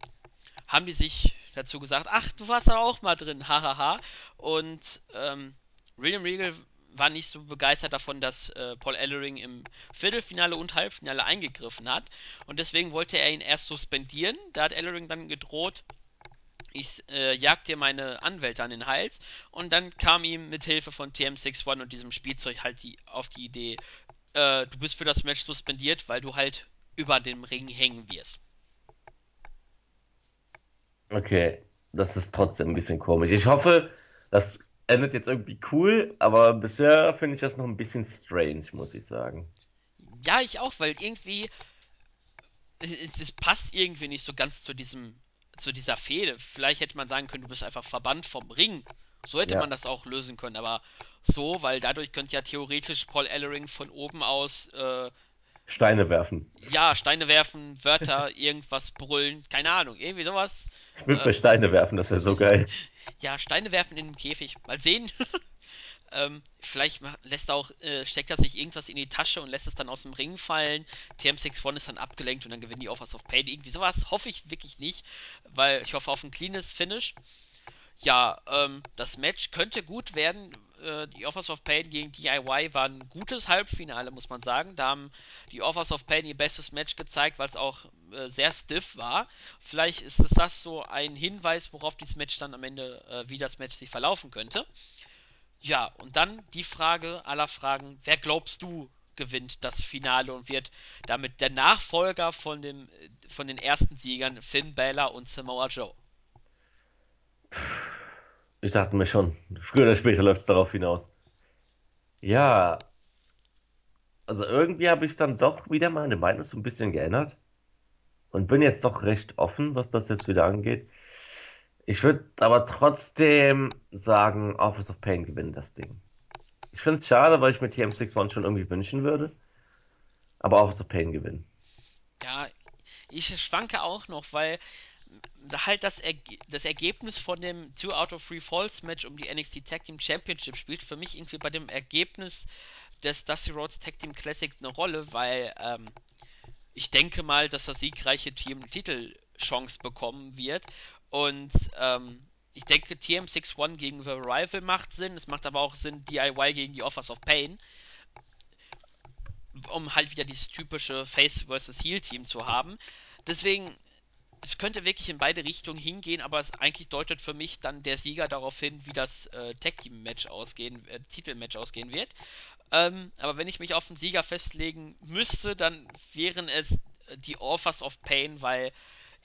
haben die sich dazu gesagt ach du warst da auch mal drin hahaha und ähm, William Regal war nicht so begeistert davon, dass äh, Paul Ellering im Viertelfinale und Halbfinale eingegriffen hat. Und deswegen wollte er ihn erst suspendieren. Da hat Ellering dann gedroht, ich äh, jag dir meine Anwälte an den Hals und dann kam ihm mit Hilfe von TM61 und diesem Spielzeug halt die, auf die Idee, äh, du bist für das Match suspendiert, weil du halt über dem Ring hängen wirst. Okay, das ist trotzdem ein bisschen komisch. Ich hoffe, das endet jetzt irgendwie cool, aber bisher finde ich das noch ein bisschen strange, muss ich sagen. Ja, ich auch, weil irgendwie es, passt irgendwie nicht so ganz zu diesem zu dieser Fehde. Vielleicht hätte man sagen können, du bist einfach verbannt vom Ring. So hätte man Ja, das auch lösen können, aber so, weil dadurch könnte ja theoretisch Paul Ellering von oben aus äh, Steine werfen. ja, Steine werfen, Wörter, *laughs* irgendwas brüllen, keine Ahnung, irgendwie sowas. Ich würde Äh, mir Steine werfen, das wäre so geil. ja, Steine werfen in den Käfig. Mal sehen. *laughs* ähm, vielleicht lässt er auch, äh, steckt er sich irgendwas in die Tasche und lässt es dann aus dem Ring fallen. TM61 ist dann abgelenkt und dann gewinnen die Offers of Pain. Irgendwie sowas hoffe ich wirklich nicht, weil ich hoffe auf ein cleanes Finish. Ja, ähm, das Match könnte gut werden. Äh, die Offers of Pain gegen DIY war ein gutes Halbfinale, muss man sagen. Da haben die Offers of Pain ihr bestes Match gezeigt, weil es auch äh, sehr stiff war. Vielleicht ist es das so ein Hinweis, worauf dieses Match dann am Ende, äh, wie das Match sich verlaufen könnte. Ja, und dann die Frage aller Fragen: Wer glaubst du gewinnt das Finale und wird damit der Nachfolger von, dem, äh, von den ersten Siegern Finn Balor und Samoa Joe? Ich dachte mir schon, früher oder später läuft es darauf hinaus. Ja, also irgendwie habe ich dann doch wieder meine Meinung so ein bisschen geändert und bin jetzt doch recht offen, was das jetzt wieder angeht. Ich würde aber trotzdem sagen, Office of Pain gewinnt das Ding. Ich finde es schade, weil ich mir TM61 schon irgendwie wünschen würde, aber Office of Pain gewinnen. Ja, ich schwanke auch noch, weil halt das, Erge das Ergebnis von dem Two out of Three Falls Match um die NXT Tag Team Championship spielt für mich irgendwie bei dem Ergebnis des Dusty Rhodes Tag Team Classic eine Rolle, weil ähm, ich denke mal, dass das siegreiche Team Titelchance bekommen wird und ähm, ich denke, TM61 gegen The Rival macht Sinn. Es macht aber auch Sinn, DIY gegen die Offers of Pain, um halt wieder dieses typische Face versus Heel Team zu haben. Deswegen es könnte wirklich in beide Richtungen hingehen, aber es eigentlich deutet für mich dann der Sieger darauf hin, wie das äh, Tag Team Match ausgehen, äh, Titelmatch ausgehen wird. Ähm, aber wenn ich mich auf einen Sieger festlegen müsste, dann wären es äh, die Offers of Pain, weil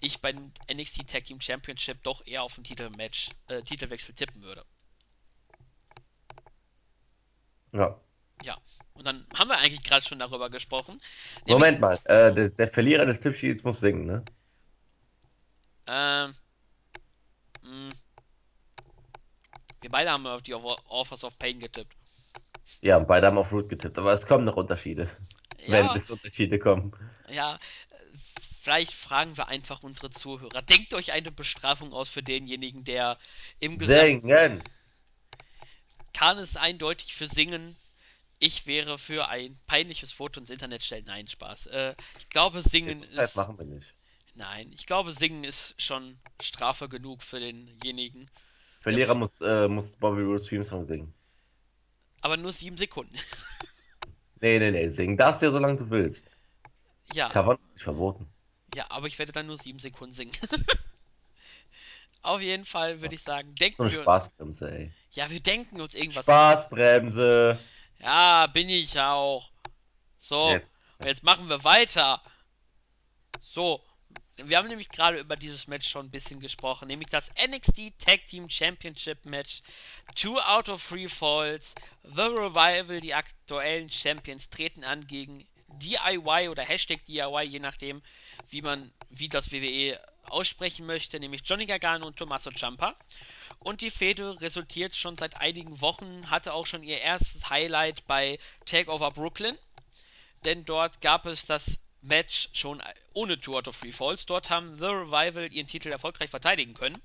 ich beim NXT Tag Team Championship doch eher auf ein Titelmatch, äh, Titelwechsel tippen würde. Ja. Ja. Und dann haben wir eigentlich gerade schon darüber gesprochen. Moment mal, äh, der, der Verlierer des Tippschieds muss singen, ne? Ähm, mh, wir beide haben auf die Offers of Pain getippt. Ja, beide haben auf Root getippt, aber es kommen noch Unterschiede, wenn Ja, es Unterschiede kommen. Ja, vielleicht fragen wir einfach unsere Zuhörer. Denkt euch eine Bestrafung aus für denjenigen, der im Gesamt Singen! kann es eindeutig für Singen. Ich wäre für ein peinliches Foto ins Internet stellen. Nein, Spaß. Äh, ich glaube, Singen ist. machen wir nicht. Nein, ich glaube, Singen ist schon Strafe genug für denjenigen. Verlierer muss, äh, muss Bobby Roode's Theme Song singen. aber nur sieben Sekunden. *laughs* Nee, nee, nee, singen darfst du ja, solange du willst. ja, Cover ist verboten. ja, aber ich werde dann nur sieben Sekunden singen. *laughs* Auf jeden Fall würde ich sagen, So eine denken wir. Spaßbremse, ey. Ja, wir denken uns irgendwas. Spaßbremse! Ja, bin ich auch. So, Jetzt. jetzt machen wir weiter. So, wir haben nämlich gerade über dieses Match schon ein bisschen gesprochen, nämlich das NXT Tag Team Championship Match. Two out of three falls. The Revival, die aktuellen Champions, treten an gegen DIY oder Hashtag DIY, je nachdem, wie man, wie das WWE aussprechen möchte, nämlich Johnny Gargano und Tommaso Ciampa. Und die Fehde resultiert schon seit einigen Wochen, hatte auch schon ihr erstes Highlight bei Takeover Brooklyn. Denn dort gab es das Match schon ohne Two out of Three Falls. Dort haben The Revival ihren Titel erfolgreich verteidigen können.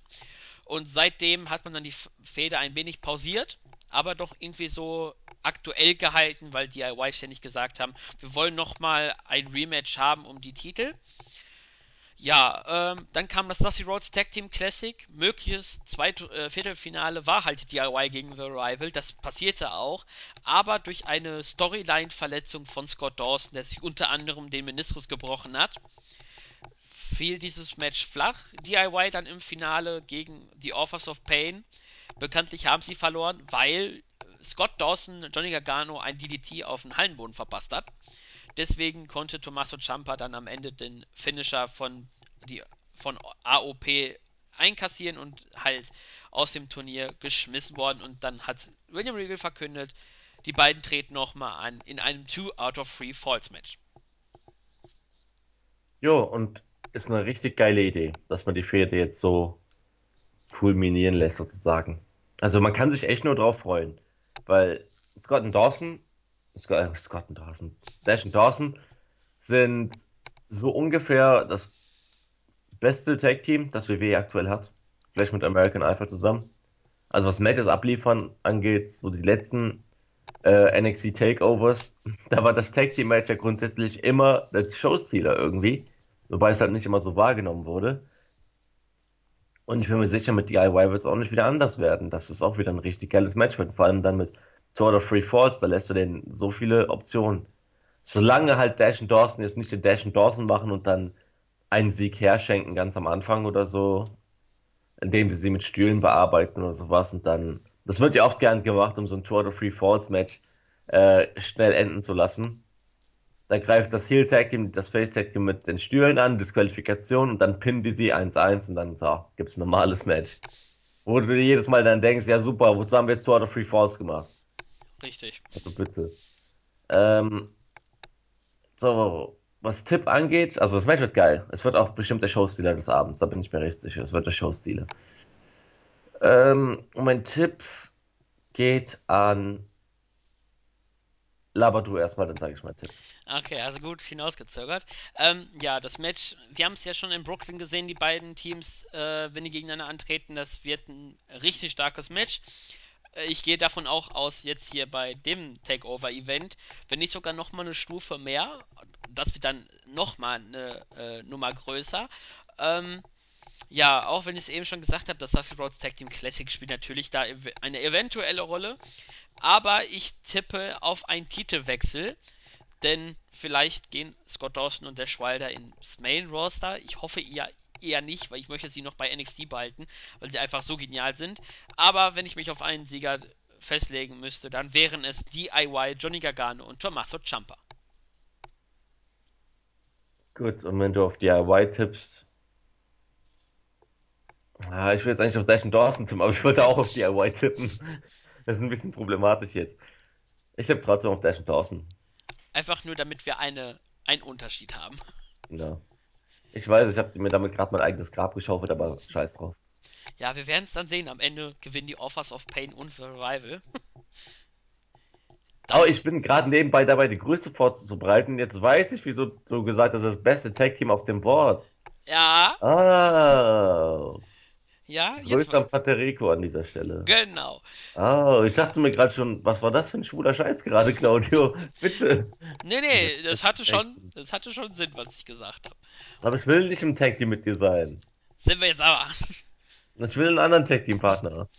Und seitdem hat man dann die Fehde ein wenig pausiert, aber doch irgendwie so aktuell gehalten, weil DIY ständig gesagt haben, wir wollen nochmal ein Rematch haben um die Titel. Ja, ähm, dann kam das Dusty Rhodes Tag Team Classic. Mögliches zweit äh, Viertelfinale war halt DIY gegen The Rival. Das passierte auch. Aber durch eine Storyline-Verletzung von Scott Dawson, der sich unter anderem den Meniskus gebrochen hat, fiel dieses Match flach. DIY dann im Finale gegen die Offers of Pain. Bekanntlich haben sie verloren, weil Scott Dawson Johnny Gargano ein DDT auf den Hallenboden verpasst hat. Deswegen konnte Tommaso Ciampa dann am Ende den Finisher von, die, von AOP einkassieren und halt aus dem Turnier geschmissen worden. Und dann hat William Regal verkündet, die beiden treten nochmal an in einem 2 out of 3 Falls Match. Jo, und ist eine richtig geile Idee, dass man die Fehde jetzt so kulminieren lässt, sozusagen. Also man kann sich echt nur drauf freuen, weil Scott und Dawson Scott, Scott Dawson, Dash und Dawson sind so ungefähr das beste Tag-Team, das WWE aktuell hat. Vielleicht mit American Alpha zusammen. Also was Matches abliefern angeht, so die letzten äh, NXT Takeovers, *laughs* da war das Tag Team Match ja grundsätzlich immer der Showstealer irgendwie, wobei es halt nicht immer so wahrgenommen wurde. Und ich bin mir sicher, mit DIY wird es auch nicht wieder anders werden. Das ist auch wieder ein richtig geiles Match vor allem dann mit Tour of Free Falls, da lässt du denen so viele Optionen. Solange halt Dash und Dawson jetzt nicht den Dash und Dawson machen und dann einen Sieg herschenken ganz am Anfang oder so, indem sie sie mit Stühlen bearbeiten oder sowas und dann, das wird ja oft gern gemacht, um so ein Tour of Free Falls Match äh, schnell enden zu lassen. Dann greift das Heel Tag Team, das Face Tag Team mit den Stühlen an, Disqualifikation und dann pinnen die sie 1-1 und dann so, gibt's ein normales Match. Wo du dir jedes Mal dann denkst, ja super, wozu haben wir jetzt Tour of Free Falls gemacht? Richtig. Also bitte. Ähm, so, was Tipp angeht, also das Match wird geil. Es wird auch bestimmt der Showstealer des Abends, da bin ich mir recht sicher. Es wird der Showstealer. Ähm, und mein Tipp geht an. Laber du erstmal, dann sage ich meinen Tipp. Okay, also gut hinausgezögert. Ähm, ja, das Match, wir haben es ja schon in Brooklyn gesehen, die beiden Teams, äh, wenn die gegeneinander antreten, das wird ein richtig starkes Match. Äh, ich gehe davon auch aus, jetzt hier bei dem Takeover-Event, wenn nicht sogar nochmal eine Stufe mehr, das wird dann nochmal eine äh, Nummer größer. Ähm, ja, auch wenn ich es eben schon gesagt habe, das Dusty Rhodes Tag Team Classic spielt natürlich da eine eventuelle Rolle. Aber ich tippe auf einen Titelwechsel. Denn vielleicht gehen Scott Dawson und der Schwalder ins Main Roster. Ich hoffe ihr eher nicht, weil ich möchte sie noch bei NXT behalten, weil sie einfach so genial sind. Aber wenn ich mich auf einen Sieger festlegen müsste, dann wären es DIY, Johnny Gargano und Tommaso Ciampa. Gut, und wenn du auf DIY tippst, Ah, ich will jetzt eigentlich auf Dash Dawson tippen, aber ich wollte auch auf DIY tippen. Das ist ein bisschen problematisch jetzt. Ich habe trotzdem auf Dash Dawson. Einfach nur, damit wir eine, einen Unterschied haben. Ja. Ich weiß, ich habe mir damit gerade mein eigenes Grab geschaufelt, aber scheiß drauf. Ja, wir werden es dann sehen. Am Ende gewinnen die Offers of Pain und Survival. *laughs* oh, ich bin gerade nebenbei dabei, die Größe vorzubereiten. Jetzt weiß ich, wieso du gesagt hast, das beste Tag-Team auf dem Board. Ja. Ah. Ja, jetzt. Grüße an Paterico an dieser Stelle. Genau. Oh, ich dachte mir gerade schon, was war das für ein schwuler Scheiß gerade, Claudio? *laughs* Bitte. Nee, nee, das hatte schon, das hatte schon Sinn, was ich gesagt habe. Aber ich will nicht im Tag Team mit dir sein. Sind wir jetzt aber. *laughs* Ich will einen anderen Tag Team Partner.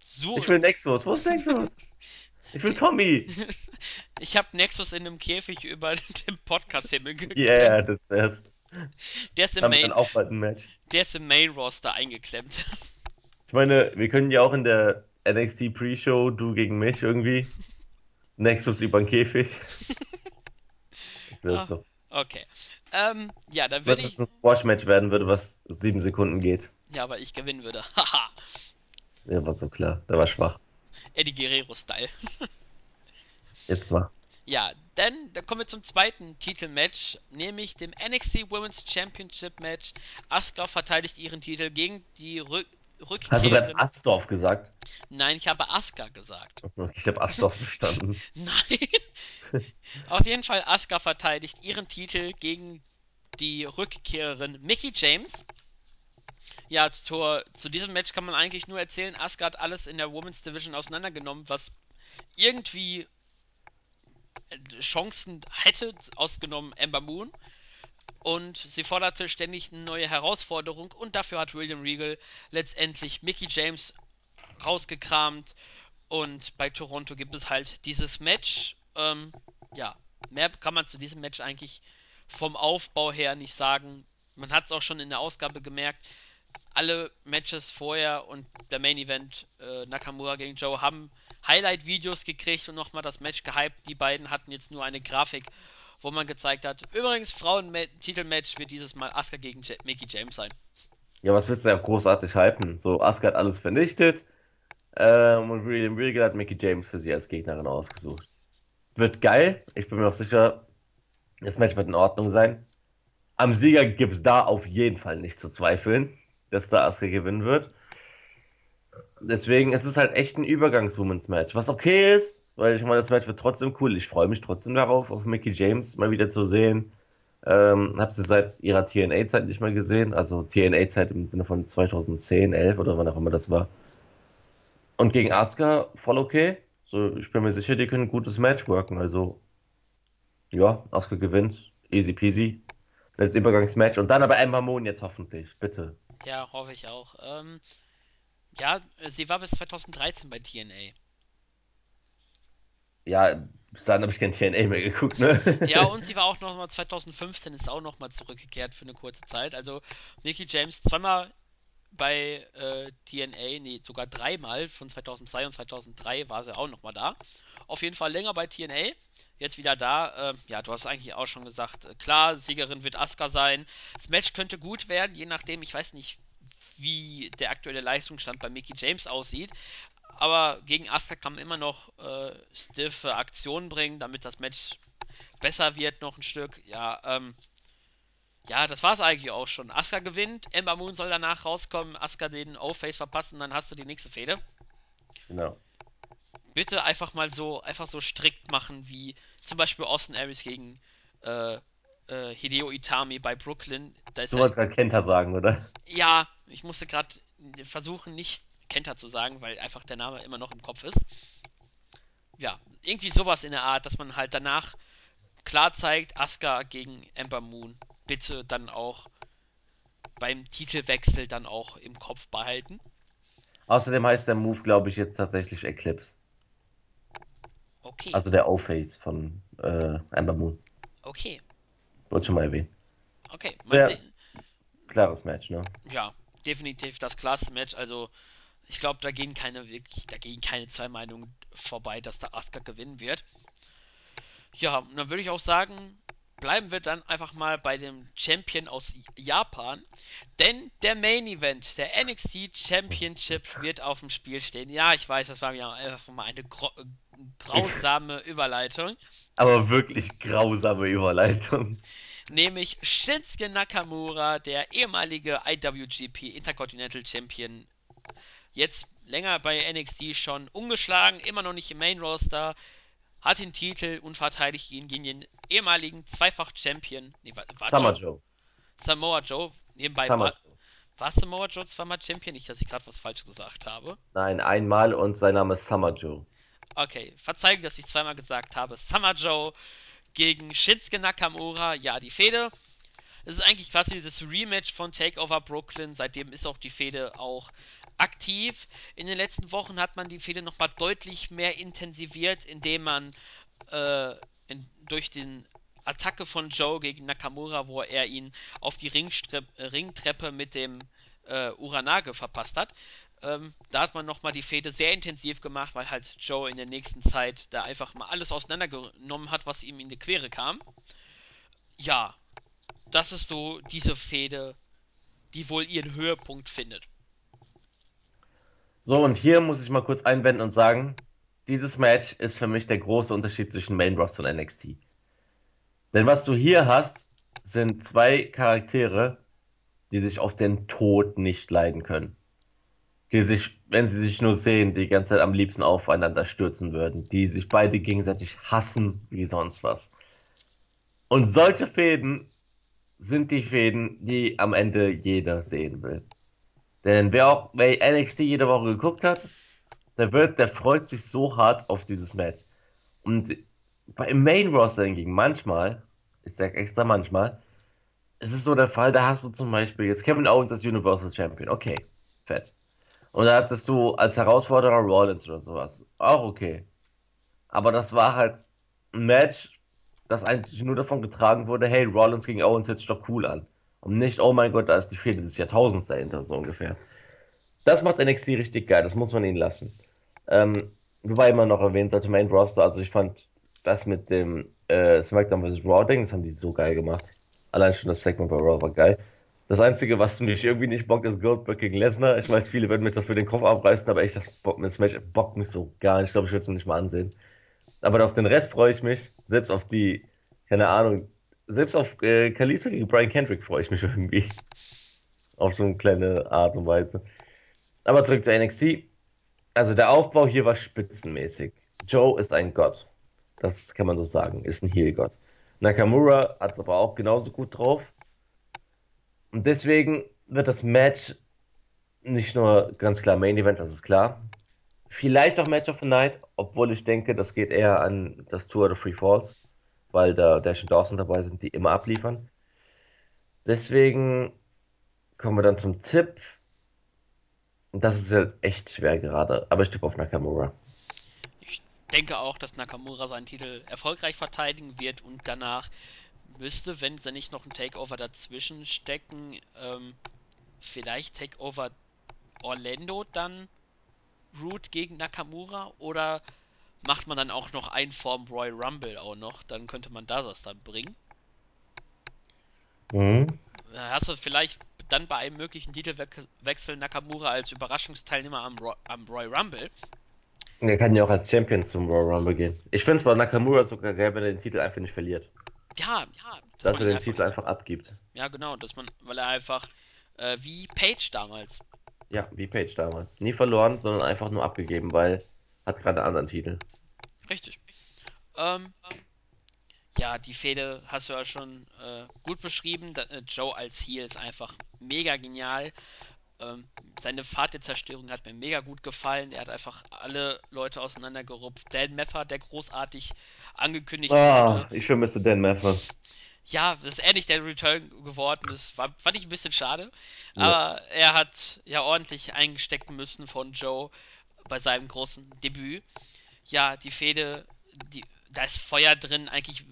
So. Ich will Nexus. Wo ist Nexus? Ich will Tommy. *laughs* Ich habe Nexus in einem Käfig über dem Podcast-Himmel gekriegt. Ja, yeah, das wär's. Der ist im Main, auch bald ein Match. Der ist im Main Roster eingeklemmt. Ich meine, wir können ja auch in der NXT Pre-Show, du gegen mich irgendwie. Nexus über den Käfig. Das wär's ah, doch. Okay. Ähm, ja, dann würde ich. es ein Squash-Match werden würde, was sieben Sekunden geht. Ja, aber ich gewinnen würde. *laughs* Haha. Ja, war so klar. Der war schwach. Eddie Guerrero-Style. Jetzt war. Ja, dann, dann kommen wir zum zweiten Titelmatch, nämlich dem NXT Women's Championship Match. Asuka verteidigt ihren Titel gegen die Rück Hast du gerade Rückkehrerin. Astorf gesagt? Nein, ich habe Asuka gesagt. Ich habe Astorf verstanden. *laughs* Nein. Auf jeden Fall, Asuka verteidigt ihren Titel gegen die Rückkehrerin Mickey James. Ja, zur, zu diesem Match kann man eigentlich nur erzählen, Asuka hat alles in der Women's Division auseinandergenommen, was irgendwie Chancen hätte, ausgenommen Ember Moon. Und sie forderte ständig eine neue Herausforderung und dafür hat William Regal letztendlich Mickey James rausgekramt. Und bei Toronto gibt es halt dieses Match. Ähm, ja, mehr kann man zu diesem Match eigentlich vom Aufbau her nicht sagen. Man hat es auch schon in der Ausgabe gemerkt. Alle Matches vorher und der Main Event äh, Nakamura gegen Joe haben Highlight-Videos gekriegt und nochmal das Match gehypt. Die beiden hatten jetzt nur eine Grafik, wo man gezeigt hat. Übrigens, Frauen-Titelmatch wird dieses Mal Asuka gegen J Mickey James sein. Ja, was willst du ja großartig hypen? So, Asuka hat alles vernichtet. Ähm, und William Regal hat Mickey James für sie als Gegnerin ausgesucht. Wird geil. Ich bin mir auch sicher, das Match wird in Ordnung sein. Am Sieger gibt es da auf jeden Fall nicht zu zweifeln, dass da Asuka gewinnen wird. Deswegen ist es halt echt ein Übergangs-Women's-Match, was okay ist, weil ich meine, das Match wird trotzdem cool. Ich freue mich trotzdem darauf, auf Mickey James mal wieder zu sehen. Ähm, hab sie seit ihrer TNA-Zeit nicht mehr gesehen, also TNA-Zeit im Sinne von 2010, 11 oder wann auch immer das war. Und gegen Asuka voll okay. So, ich bin mir sicher, die können ein gutes Match worken. Also, ja, Asuka gewinnt, easy peasy. Das Übergangsmatch und dann aber Ember Moon jetzt hoffentlich, bitte. Ja, hoffe ich auch. Ähm, ja, sie war bis 2013 bei TNA. Ja, bis dahin habe ich kein TNA mehr geguckt, ne? *laughs* Ja, und *laughs* sie war auch nochmal 2015, ist auch nochmal zurückgekehrt für eine kurze Zeit. Also Mickey James zweimal bei äh, TNA, nee, sogar dreimal, von 2002 und 2003 war sie auch nochmal da. Auf jeden Fall länger bei TNA, jetzt wieder da. Äh, ja, du hast eigentlich auch schon gesagt, äh, klar, Siegerin wird Asuka sein. Das Match könnte gut werden, je nachdem, ich weiß nicht, wie der aktuelle Leistungsstand bei Mickey James aussieht. Aber gegen Asuka kann man immer noch äh, stiffe Aktionen bringen, damit das Match besser wird noch ein Stück. Ja, ähm, ja, das war's eigentlich auch schon. Asuka gewinnt, Ember Moon soll danach rauskommen, Asuka den O-Face verpassen, dann hast du die nächste Fehde. Genau. Bitte einfach mal so, einfach so strikt machen, wie zum Beispiel Austin Aries gegen äh, äh, Hideo Itami bei Brooklyn. Da ist Du ja, wolltest gerade Kenta sagen, oder? ja, ich musste gerade versuchen, nicht Kenta zu sagen, weil einfach der Name immer noch im Kopf ist. Ja, irgendwie sowas in der Art, dass man halt danach klar zeigt, Asuka gegen Ember Moon. Bitte dann auch beim Titelwechsel dann auch im Kopf behalten. Außerdem heißt der Move, glaube ich, jetzt tatsächlich Eclipse. Okay, Also der O-Face von äh, Ember Moon. okay, Wollte schon mal erwähnen. okay. Mal Ja. sehen. Klares Match, ne? Ja, definitiv das klasse Match. Also, ich glaube, da gehen keine wirklich, da gehen keine zwei Meinungen vorbei, dass da Asuka gewinnen wird. Ja, und dann würde ich auch sagen, bleiben wir dann einfach mal bei dem Champion aus Japan. Denn der Main Event, der NXT Championship, wird auf dem Spiel stehen. Ja, ich weiß, das war ja einfach mal eine äh, grausame *laughs* Überleitung. Aber wirklich grausame Überleitung. Nämlich Shinsuke Nakamura, der ehemalige IWGP Intercontinental Champion. Jetzt länger bei NXT schon ungeschlagen, immer noch nicht im Main Roster. Hat den Titel und verteidigt ihn gegen den ehemaligen Zweifach-Champion. Nee, war, war Summer Joe? Joe. Samoa Joe. Nebenbei Summer war, Joe. war Samoa Joe zweimal Champion? Nicht, dass ich gerade was falsch gesagt habe. Nein, einmal und sein Name ist Summer Joe. Okay, Verzeihung, dass ich zweimal gesagt habe. Summer Joe gegen Shinsuke Nakamura. Ja, die Fehde. Es ist eigentlich quasi das Rematch von Takeover Brooklyn. Seitdem ist auch die Fehde auch aktiv. In den letzten Wochen hat man die Fehde nochmal deutlich mehr intensiviert, indem man äh, in, durch den Attacke von Joe gegen Nakamura, wo er ihn auf die Ringstrep äh, Ringtreppe mit dem äh, Uranage verpasst hat. Ähm, da hat man nochmal die Fehde sehr intensiv gemacht, weil halt Joe in der nächsten Zeit da einfach mal alles auseinandergenommen hat, was ihm in die Quere kam. Ja, das ist so diese Fehde, die wohl ihren Höhepunkt findet. So, und hier muss ich mal kurz einwenden und sagen, dieses Match ist für mich der große Unterschied zwischen Main Roster und NXT. Denn was du hier hast, sind zwei Charaktere, die sich auf den Tod nicht leiden können. Die sich, wenn sie sich nur sehen, die ganze Zeit am liebsten aufeinander stürzen würden. Die sich beide gegenseitig hassen wie sonst was. Und solche Fäden sind die Fäden, die am Ende jeder sehen will. Denn wer auch wer NXT jede Woche geguckt hat, der wird, der freut sich so hart auf dieses Match. Und beim Main Roster hingegen manchmal, ich sag extra manchmal, es ist so der Fall, da hast du zum Beispiel jetzt Kevin Owens als Universal Champion. Okay, fett. Und da hattest du als Herausforderer Rollins oder sowas. Auch okay. Aber das war halt ein Match, das eigentlich nur davon getragen wurde, hey, Rollins gegen Owens hört sich doch cool an. Und nicht, oh mein Gott, da ist die Fehde des Jahrtausends dahinter, so ungefähr. Das macht NXT richtig geil, das muss man ihnen lassen. Ähm, wobei immer noch erwähnt sollte, Main Roster, also ich fand das mit dem äh, SmackDown vs. Raw Ding, das haben die so geil gemacht. Allein schon das Segment bei Raw war geil. Das Einzige, was mich irgendwie nicht bockt, ist Goldberg gegen Lesnar. Ich weiß, viele werden mich dafür den Kopf abreißen, aber echt, das, Bock, das Match bockt mich so gar nicht. Ich glaube, ich würde es mir nicht mal ansehen. Aber auf den Rest freue ich mich. Selbst auf die, keine Ahnung, selbst auf äh, Kalisto gegen Brian Kendrick freue ich mich *laughs* irgendwie. Auf so eine kleine Art und Weise. Aber zurück zu NXT. Also der Aufbau hier war spitzenmäßig. Joe ist ein Gott. Das kann man so sagen. Ist ein Heel-Gott. Nakamura hat es aber auch genauso gut drauf. Und deswegen wird das Match nicht nur ganz klar Main Event, das ist klar. Vielleicht auch Match of the Night, obwohl ich denke, das geht eher an das Tour of Free Falls, weil da Dash und Dawson dabei sind, die immer abliefern. Deswegen kommen wir dann zum Tipp. Das ist jetzt echt schwer gerade, aber ich tippe auf Nakamura. Ich denke auch, dass Nakamura seinen Titel erfolgreich verteidigen wird und danach müsste, wenn sie nicht noch ein Takeover dazwischen stecken, ähm, vielleicht Takeover Orlando dann Root gegen Nakamura oder macht man dann auch noch ein Form Royal Rumble auch noch, dann könnte man das dann bringen. Mhm. Hast du vielleicht dann bei einem möglichen Titelwechsel Nakamura als Überraschungsteilnehmer am, Ro am Royal Rumble? Er kann ja auch als Champion zum Royal Rumble gehen. Ich finde es bei Nakamura sogar geil, wenn er den Titel einfach nicht verliert. Ja, ja. Dass, dass er den Titel einfach abgibt. Ja, genau, dass man, weil er einfach äh, wie Page damals. Ja, wie Page damals. Nie verloren, sondern einfach nur abgegeben, weil hat gerade einen anderen Titel. Richtig. Ähm, ja, die Fehde hast du ja schon äh, gut beschrieben. Da, äh, Joe als Heel ist einfach mega genial. Ähm, seine Fahrt der Zerstörung hat mir mega gut gefallen. Er hat einfach alle Leute auseinandergerupft. Dan Meffer, der großartig angekündigt ah, wurde. Ich vermisse Dan Meffer. Ja, dass er nicht der Return geworden ist, war, fand ich ein bisschen schade. Ja. Aber er hat ja ordentlich eingestecken müssen von Joe bei seinem großen Debüt. Ja, die Fehde, die, da ist Feuer drin. Eigentlich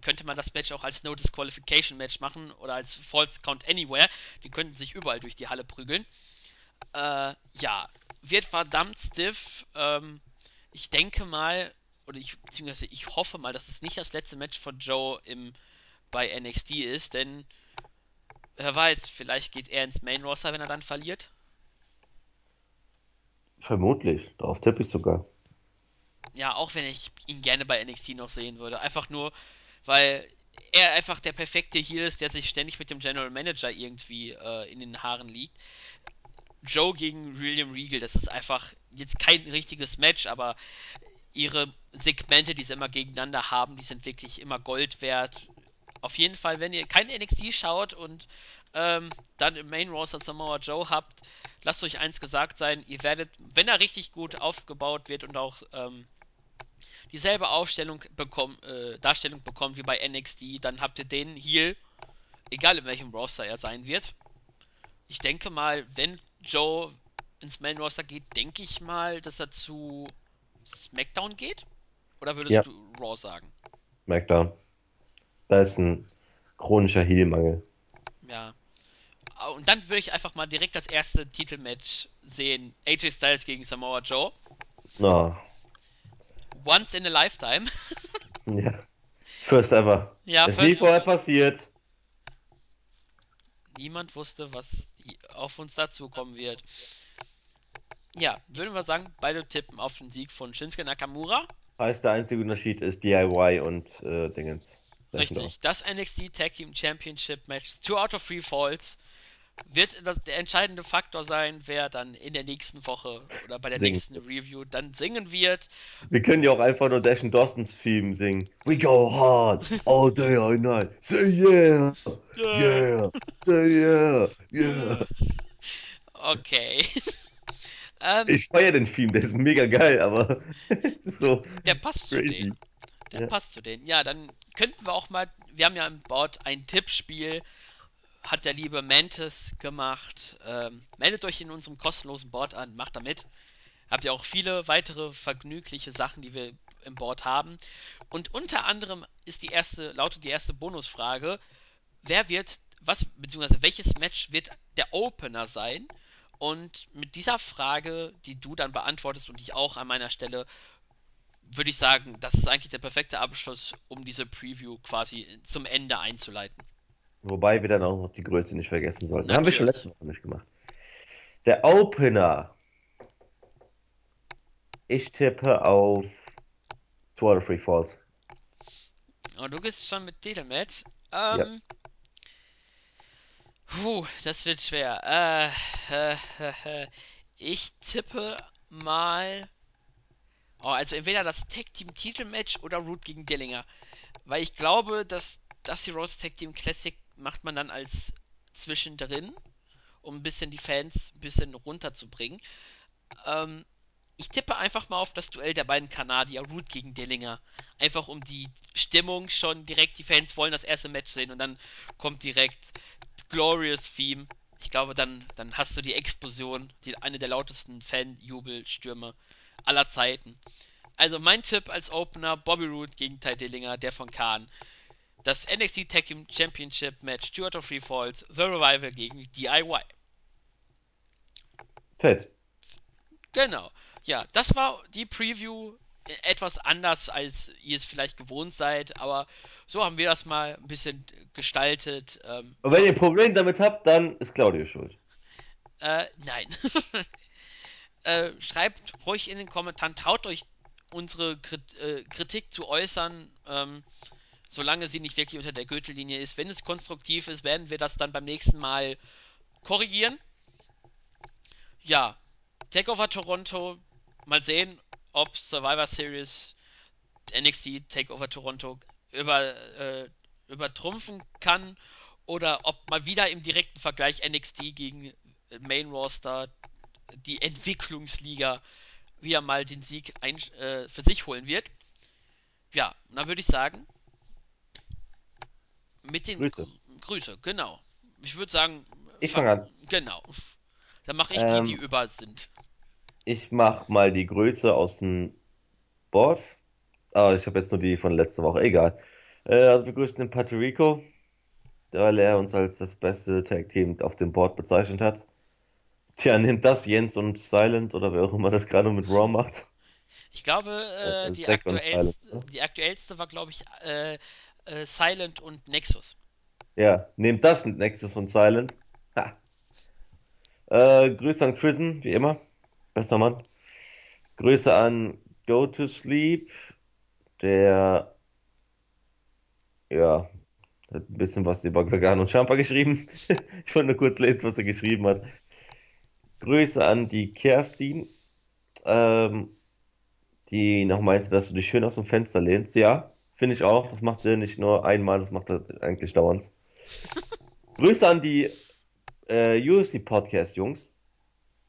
könnte man das Match auch als No Disqualification Match machen oder als False Count Anywhere. Die könnten sich überall durch die Halle prügeln. Äh, ja, wird verdammt stiff. Ähm, ich denke mal, oder ich, beziehungsweise ich hoffe mal, dass es nicht das letzte Match von Joe im, bei NXT ist, denn wer weiß, vielleicht geht er ins Main Roster, wenn er dann verliert. Vermutlich, darauf tippe ich sogar ja, auch wenn ich ihn gerne bei NXT noch sehen würde. Einfach nur, weil er einfach der perfekte Heel ist, der sich ständig mit dem General Manager irgendwie äh, in den Haaren liegt. Joe gegen William Regal, das ist einfach jetzt kein richtiges Match, aber ihre Segmente, die sie immer gegeneinander haben, die sind wirklich immer Gold wert. Auf jeden Fall, wenn ihr kein NXT schaut und ähm, dann im Main Roster Samoa Joe habt, lasst euch eins gesagt sein, ihr werdet, wenn er richtig gut aufgebaut wird und auch ähm, dieselbe Aufstellung bekommen, äh, Darstellung bekommt wie bei NXT, dann habt ihr den Heal, egal in welchem Roster er sein wird. Ich denke mal, wenn Joe ins Main Roster geht, denke ich mal, dass er zu SmackDown geht? Oder würdest ja. du Raw sagen? SmackDown. Da ist ein chronischer Heal-Mangel. Ja. Und dann würde ich einfach mal direkt das erste Titelmatch sehen: AJ Styles gegen Samoa Joe. Oh once in a lifetime. *laughs* ja. First ever. Ja, ist nie vorher passiert. Niemand wusste, was auf uns dazukommen wird. Ja, würden wir sagen, beide tippen auf den Sieg von Shinsuke Nakamura. Heißt, der einzige Unterschied ist DIY und äh, Dingens. Richtig, das NXT Tag Team Championship Match, two out of three falls, wird der entscheidende Faktor sein, wer dann in der nächsten Woche oder bei der singen. nächsten Review dann singen wird. Wir können ja auch einfach nur Dash Dawson's Theme singen. We go hard all day, all night. Say yeah, yeah, yeah say yeah, yeah. *laughs* Okay. *laughs* ähm, ich feiere den Theme, der ist mega geil, aber *laughs* es ist so. Der passt crazy. zu denen. Der ja. passt zu denen. Ja, dann könnten wir auch mal. Wir haben ja im Board ein Tippspiel hat der liebe Mantis gemacht. Ähm, meldet euch in unserem kostenlosen Board an, macht damit. Habt ihr auch viele weitere vergnügliche Sachen, die wir im Board haben. Und unter anderem ist die erste, lautet die erste Bonusfrage: Wer wird, was, beziehungsweise welches Match wird der Opener sein? Und mit dieser Frage, die du dann beantwortest und ich auch an meiner Stelle, würde ich sagen, das ist eigentlich der perfekte Abschluss, um diese Preview quasi zum Ende einzuleiten. Wobei wir dann auch noch die Größe nicht vergessen sollten. Natürlich. Haben wir schon letzte Woche nicht gemacht. Der Opener. Ich tippe auf Two Free Falls. Oh, du gehst schon mit Titelmatch. Ähm. Ja. Puh, das wird schwer. Äh, äh, äh, ich tippe mal. Oh, also entweder das Tag Team Titelmatch oder Root gegen Dillinger. Weil ich glaube, dass das die Rose Tag Team Classic macht man dann als zwischendrin, um ein bisschen die Fans ein bisschen runterzubringen. Ähm, ich tippe einfach mal auf das Duell der beiden Kanadier, Root gegen Dillinger. Einfach um die Stimmung schon direkt, die Fans wollen das erste Match sehen und dann kommt direkt Glorious Theme. Ich glaube, dann, dann hast du die Explosion, die, eine der lautesten Fan-Jubelstürme aller Zeiten. Also mein Tipp als Opener, Bobby Root gegen Ty Dillinger, der von Kahn das NXT Tag Team Championship Match Stuart of Free Falls, The Revival gegen DIY. Fett. Genau. Ja, das war die Preview etwas anders, als ihr es vielleicht gewohnt seid, aber so haben wir das mal ein bisschen gestaltet. Ähm, Und wenn ihr ein Problem damit habt, dann ist Claudio schuld. Äh, nein. *laughs* äh, schreibt ruhig in den Kommentaren, traut euch unsere äh, Kritik zu äußern. Ähm, solange sie nicht wirklich unter der Gürtellinie ist. Wenn es konstruktiv ist, werden wir das dann beim nächsten Mal korrigieren. Ja, Takeover Toronto. Mal sehen, ob Survivor Series NXT Takeover Toronto über, äh, übertrumpfen kann oder ob mal wieder im direkten Vergleich NXT gegen Main Roster die Entwicklungsliga wieder mal den Sieg ein, äh, für sich holen wird. Ja, dann würde ich sagen, mit den Grüße. Grüße, genau. Ich würde sagen. Ich fange an. Genau. Dann mache ich ähm, die, die über sind. Ich mache mal die Größe aus dem Board. Ah, ich habe jetzt nur die von letzter Woche. Egal. Äh, also wir grüßen den Patrico, weil er uns als das beste Tag Team auf dem Board bezeichnet hat. Tja, nimmt das Jens und Silent oder wer auch immer das gerade mit Raw macht. Ich glaube, äh, die, aktuellste, die aktuellste war, glaube ich, äh, äh, Silent und Nexus. Ja, nehmt das Nexus und Silent. Ha. Äh, Grüße an Prison, wie immer. Bester Mann. Grüße an Go to Sleep, der ja, hat ein bisschen was über Gagan und Champa geschrieben. *laughs* ich wollte nur kurz lesen, was er geschrieben hat. Grüße an die Kerstin, ähm, die noch meinte, dass du dich schön aus dem Fenster lehnst. Ja, Finde ich auch. Das macht er nicht nur einmal, das macht er eigentlich dauernd. *laughs* Grüße an die äh, UFC Podcast Jungs,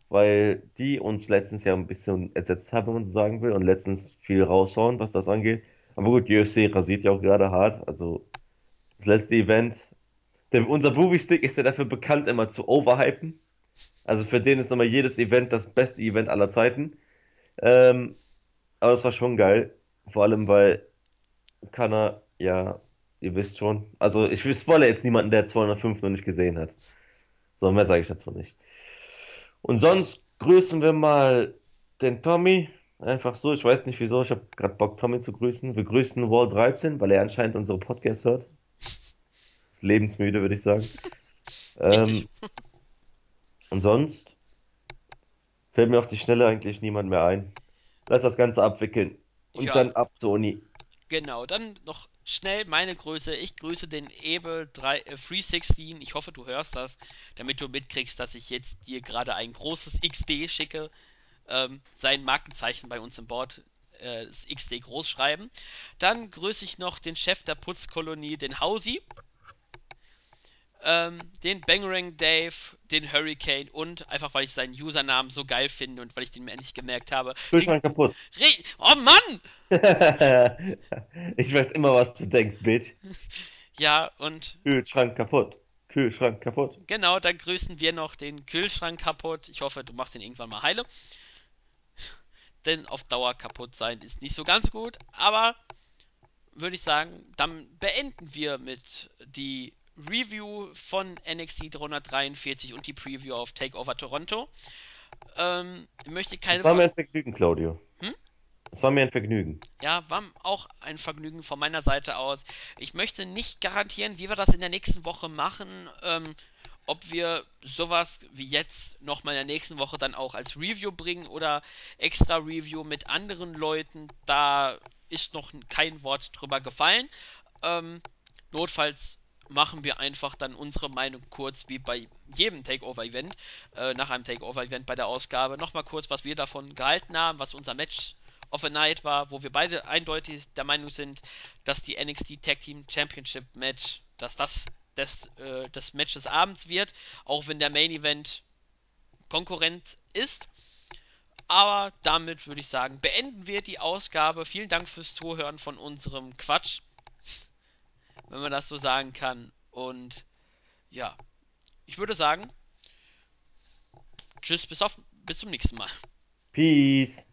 weil die uns letztens ja ein bisschen ersetzt haben, wenn man so sagen will, und letztens viel raushauen, was das angeht. Aber gut, UFC rasiert ja auch gerade hart. Also das letzte Event, der, unser Movie Stick ist ja dafür bekannt, immer zu overhypen. Also für den ist immer jedes Event das beste Event aller Zeiten. Ähm, aber es war schon geil. Vor allem, weil kann er, ja, ihr wisst schon. Also ich spoilere jetzt niemanden, der 205 noch nicht gesehen hat. So, mehr sage ich dazu nicht. Und sonst grüßen wir mal den Tommy. Einfach so, ich weiß nicht wieso, ich habe gerade Bock, Tommy zu grüßen. Wir grüßen Wall 13, weil er anscheinend unsere Podcast hört. Lebensmüde, würde ich sagen. *laughs* Ähm, und sonst fällt mir auf die Schnelle eigentlich niemand mehr ein. Lass das Ganze abwickeln. Und Ja, dann ab zur Uni. Genau. Dann noch schnell meine Grüße. Ich grüße den Ebe 3, äh, 316. Ich hoffe, du hörst das, damit du mitkriegst, dass ich jetzt dir gerade ein großes XD schicke. Ähm, sein Markenzeichen bei uns im Board äh, das XD groß schreiben. Dann grüße ich noch den Chef der Putzkolonie, den Hausi. Ähm, den Bangerang Dave, den Hurricane und einfach weil ich seinen Usernamen so geil finde und weil ich den mir endlich gemerkt habe. Kühlschrank kaputt. Re oh Mann! *laughs* Ich weiß immer, was du denkst, Bitch. *laughs* Ja, und Kühlschrank kaputt. Kühlschrank kaputt. genau, dann grüßen wir noch den Kühlschrank kaputt. Ich hoffe, du machst ihn irgendwann mal heile. Denn auf Dauer kaputt sein ist nicht so ganz gut. Aber würde ich sagen, dann beenden wir mit die Review von NXT 343 und die Preview auf Takeover Toronto. Ähm, möchte keine Es war mir ein Vergnügen, Claudio. hm? Es war mir ein Vergnügen. Ja, war auch ein Vergnügen von meiner Seite aus. Ich möchte nicht garantieren, wie wir das in der nächsten Woche machen. Ähm, ob wir sowas wie jetzt nochmal in der nächsten Woche dann auch als Review bringen oder extra Review mit anderen Leuten. Da ist noch kein Wort drüber gefallen. Ähm, notfalls machen wir einfach dann unsere Meinung kurz, wie bei jedem Takeover-Event, äh, nach einem Takeover-Event bei der Ausgabe, nochmal kurz, was wir davon gehalten haben, was unser Match of a Night war, wo wir beide eindeutig der Meinung sind, dass die NXT Tag Team Championship Match, dass das des, äh, das Match des Abends wird, auch wenn der Main Event Konkurrent ist. Aber damit würde ich sagen, beenden wir die Ausgabe. Vielen Dank fürs Zuhören von unserem Quatsch, wenn man das so sagen kann. Und ja, ich würde sagen, tschüss, bis, auf, bis zum nächsten Mal. Peace.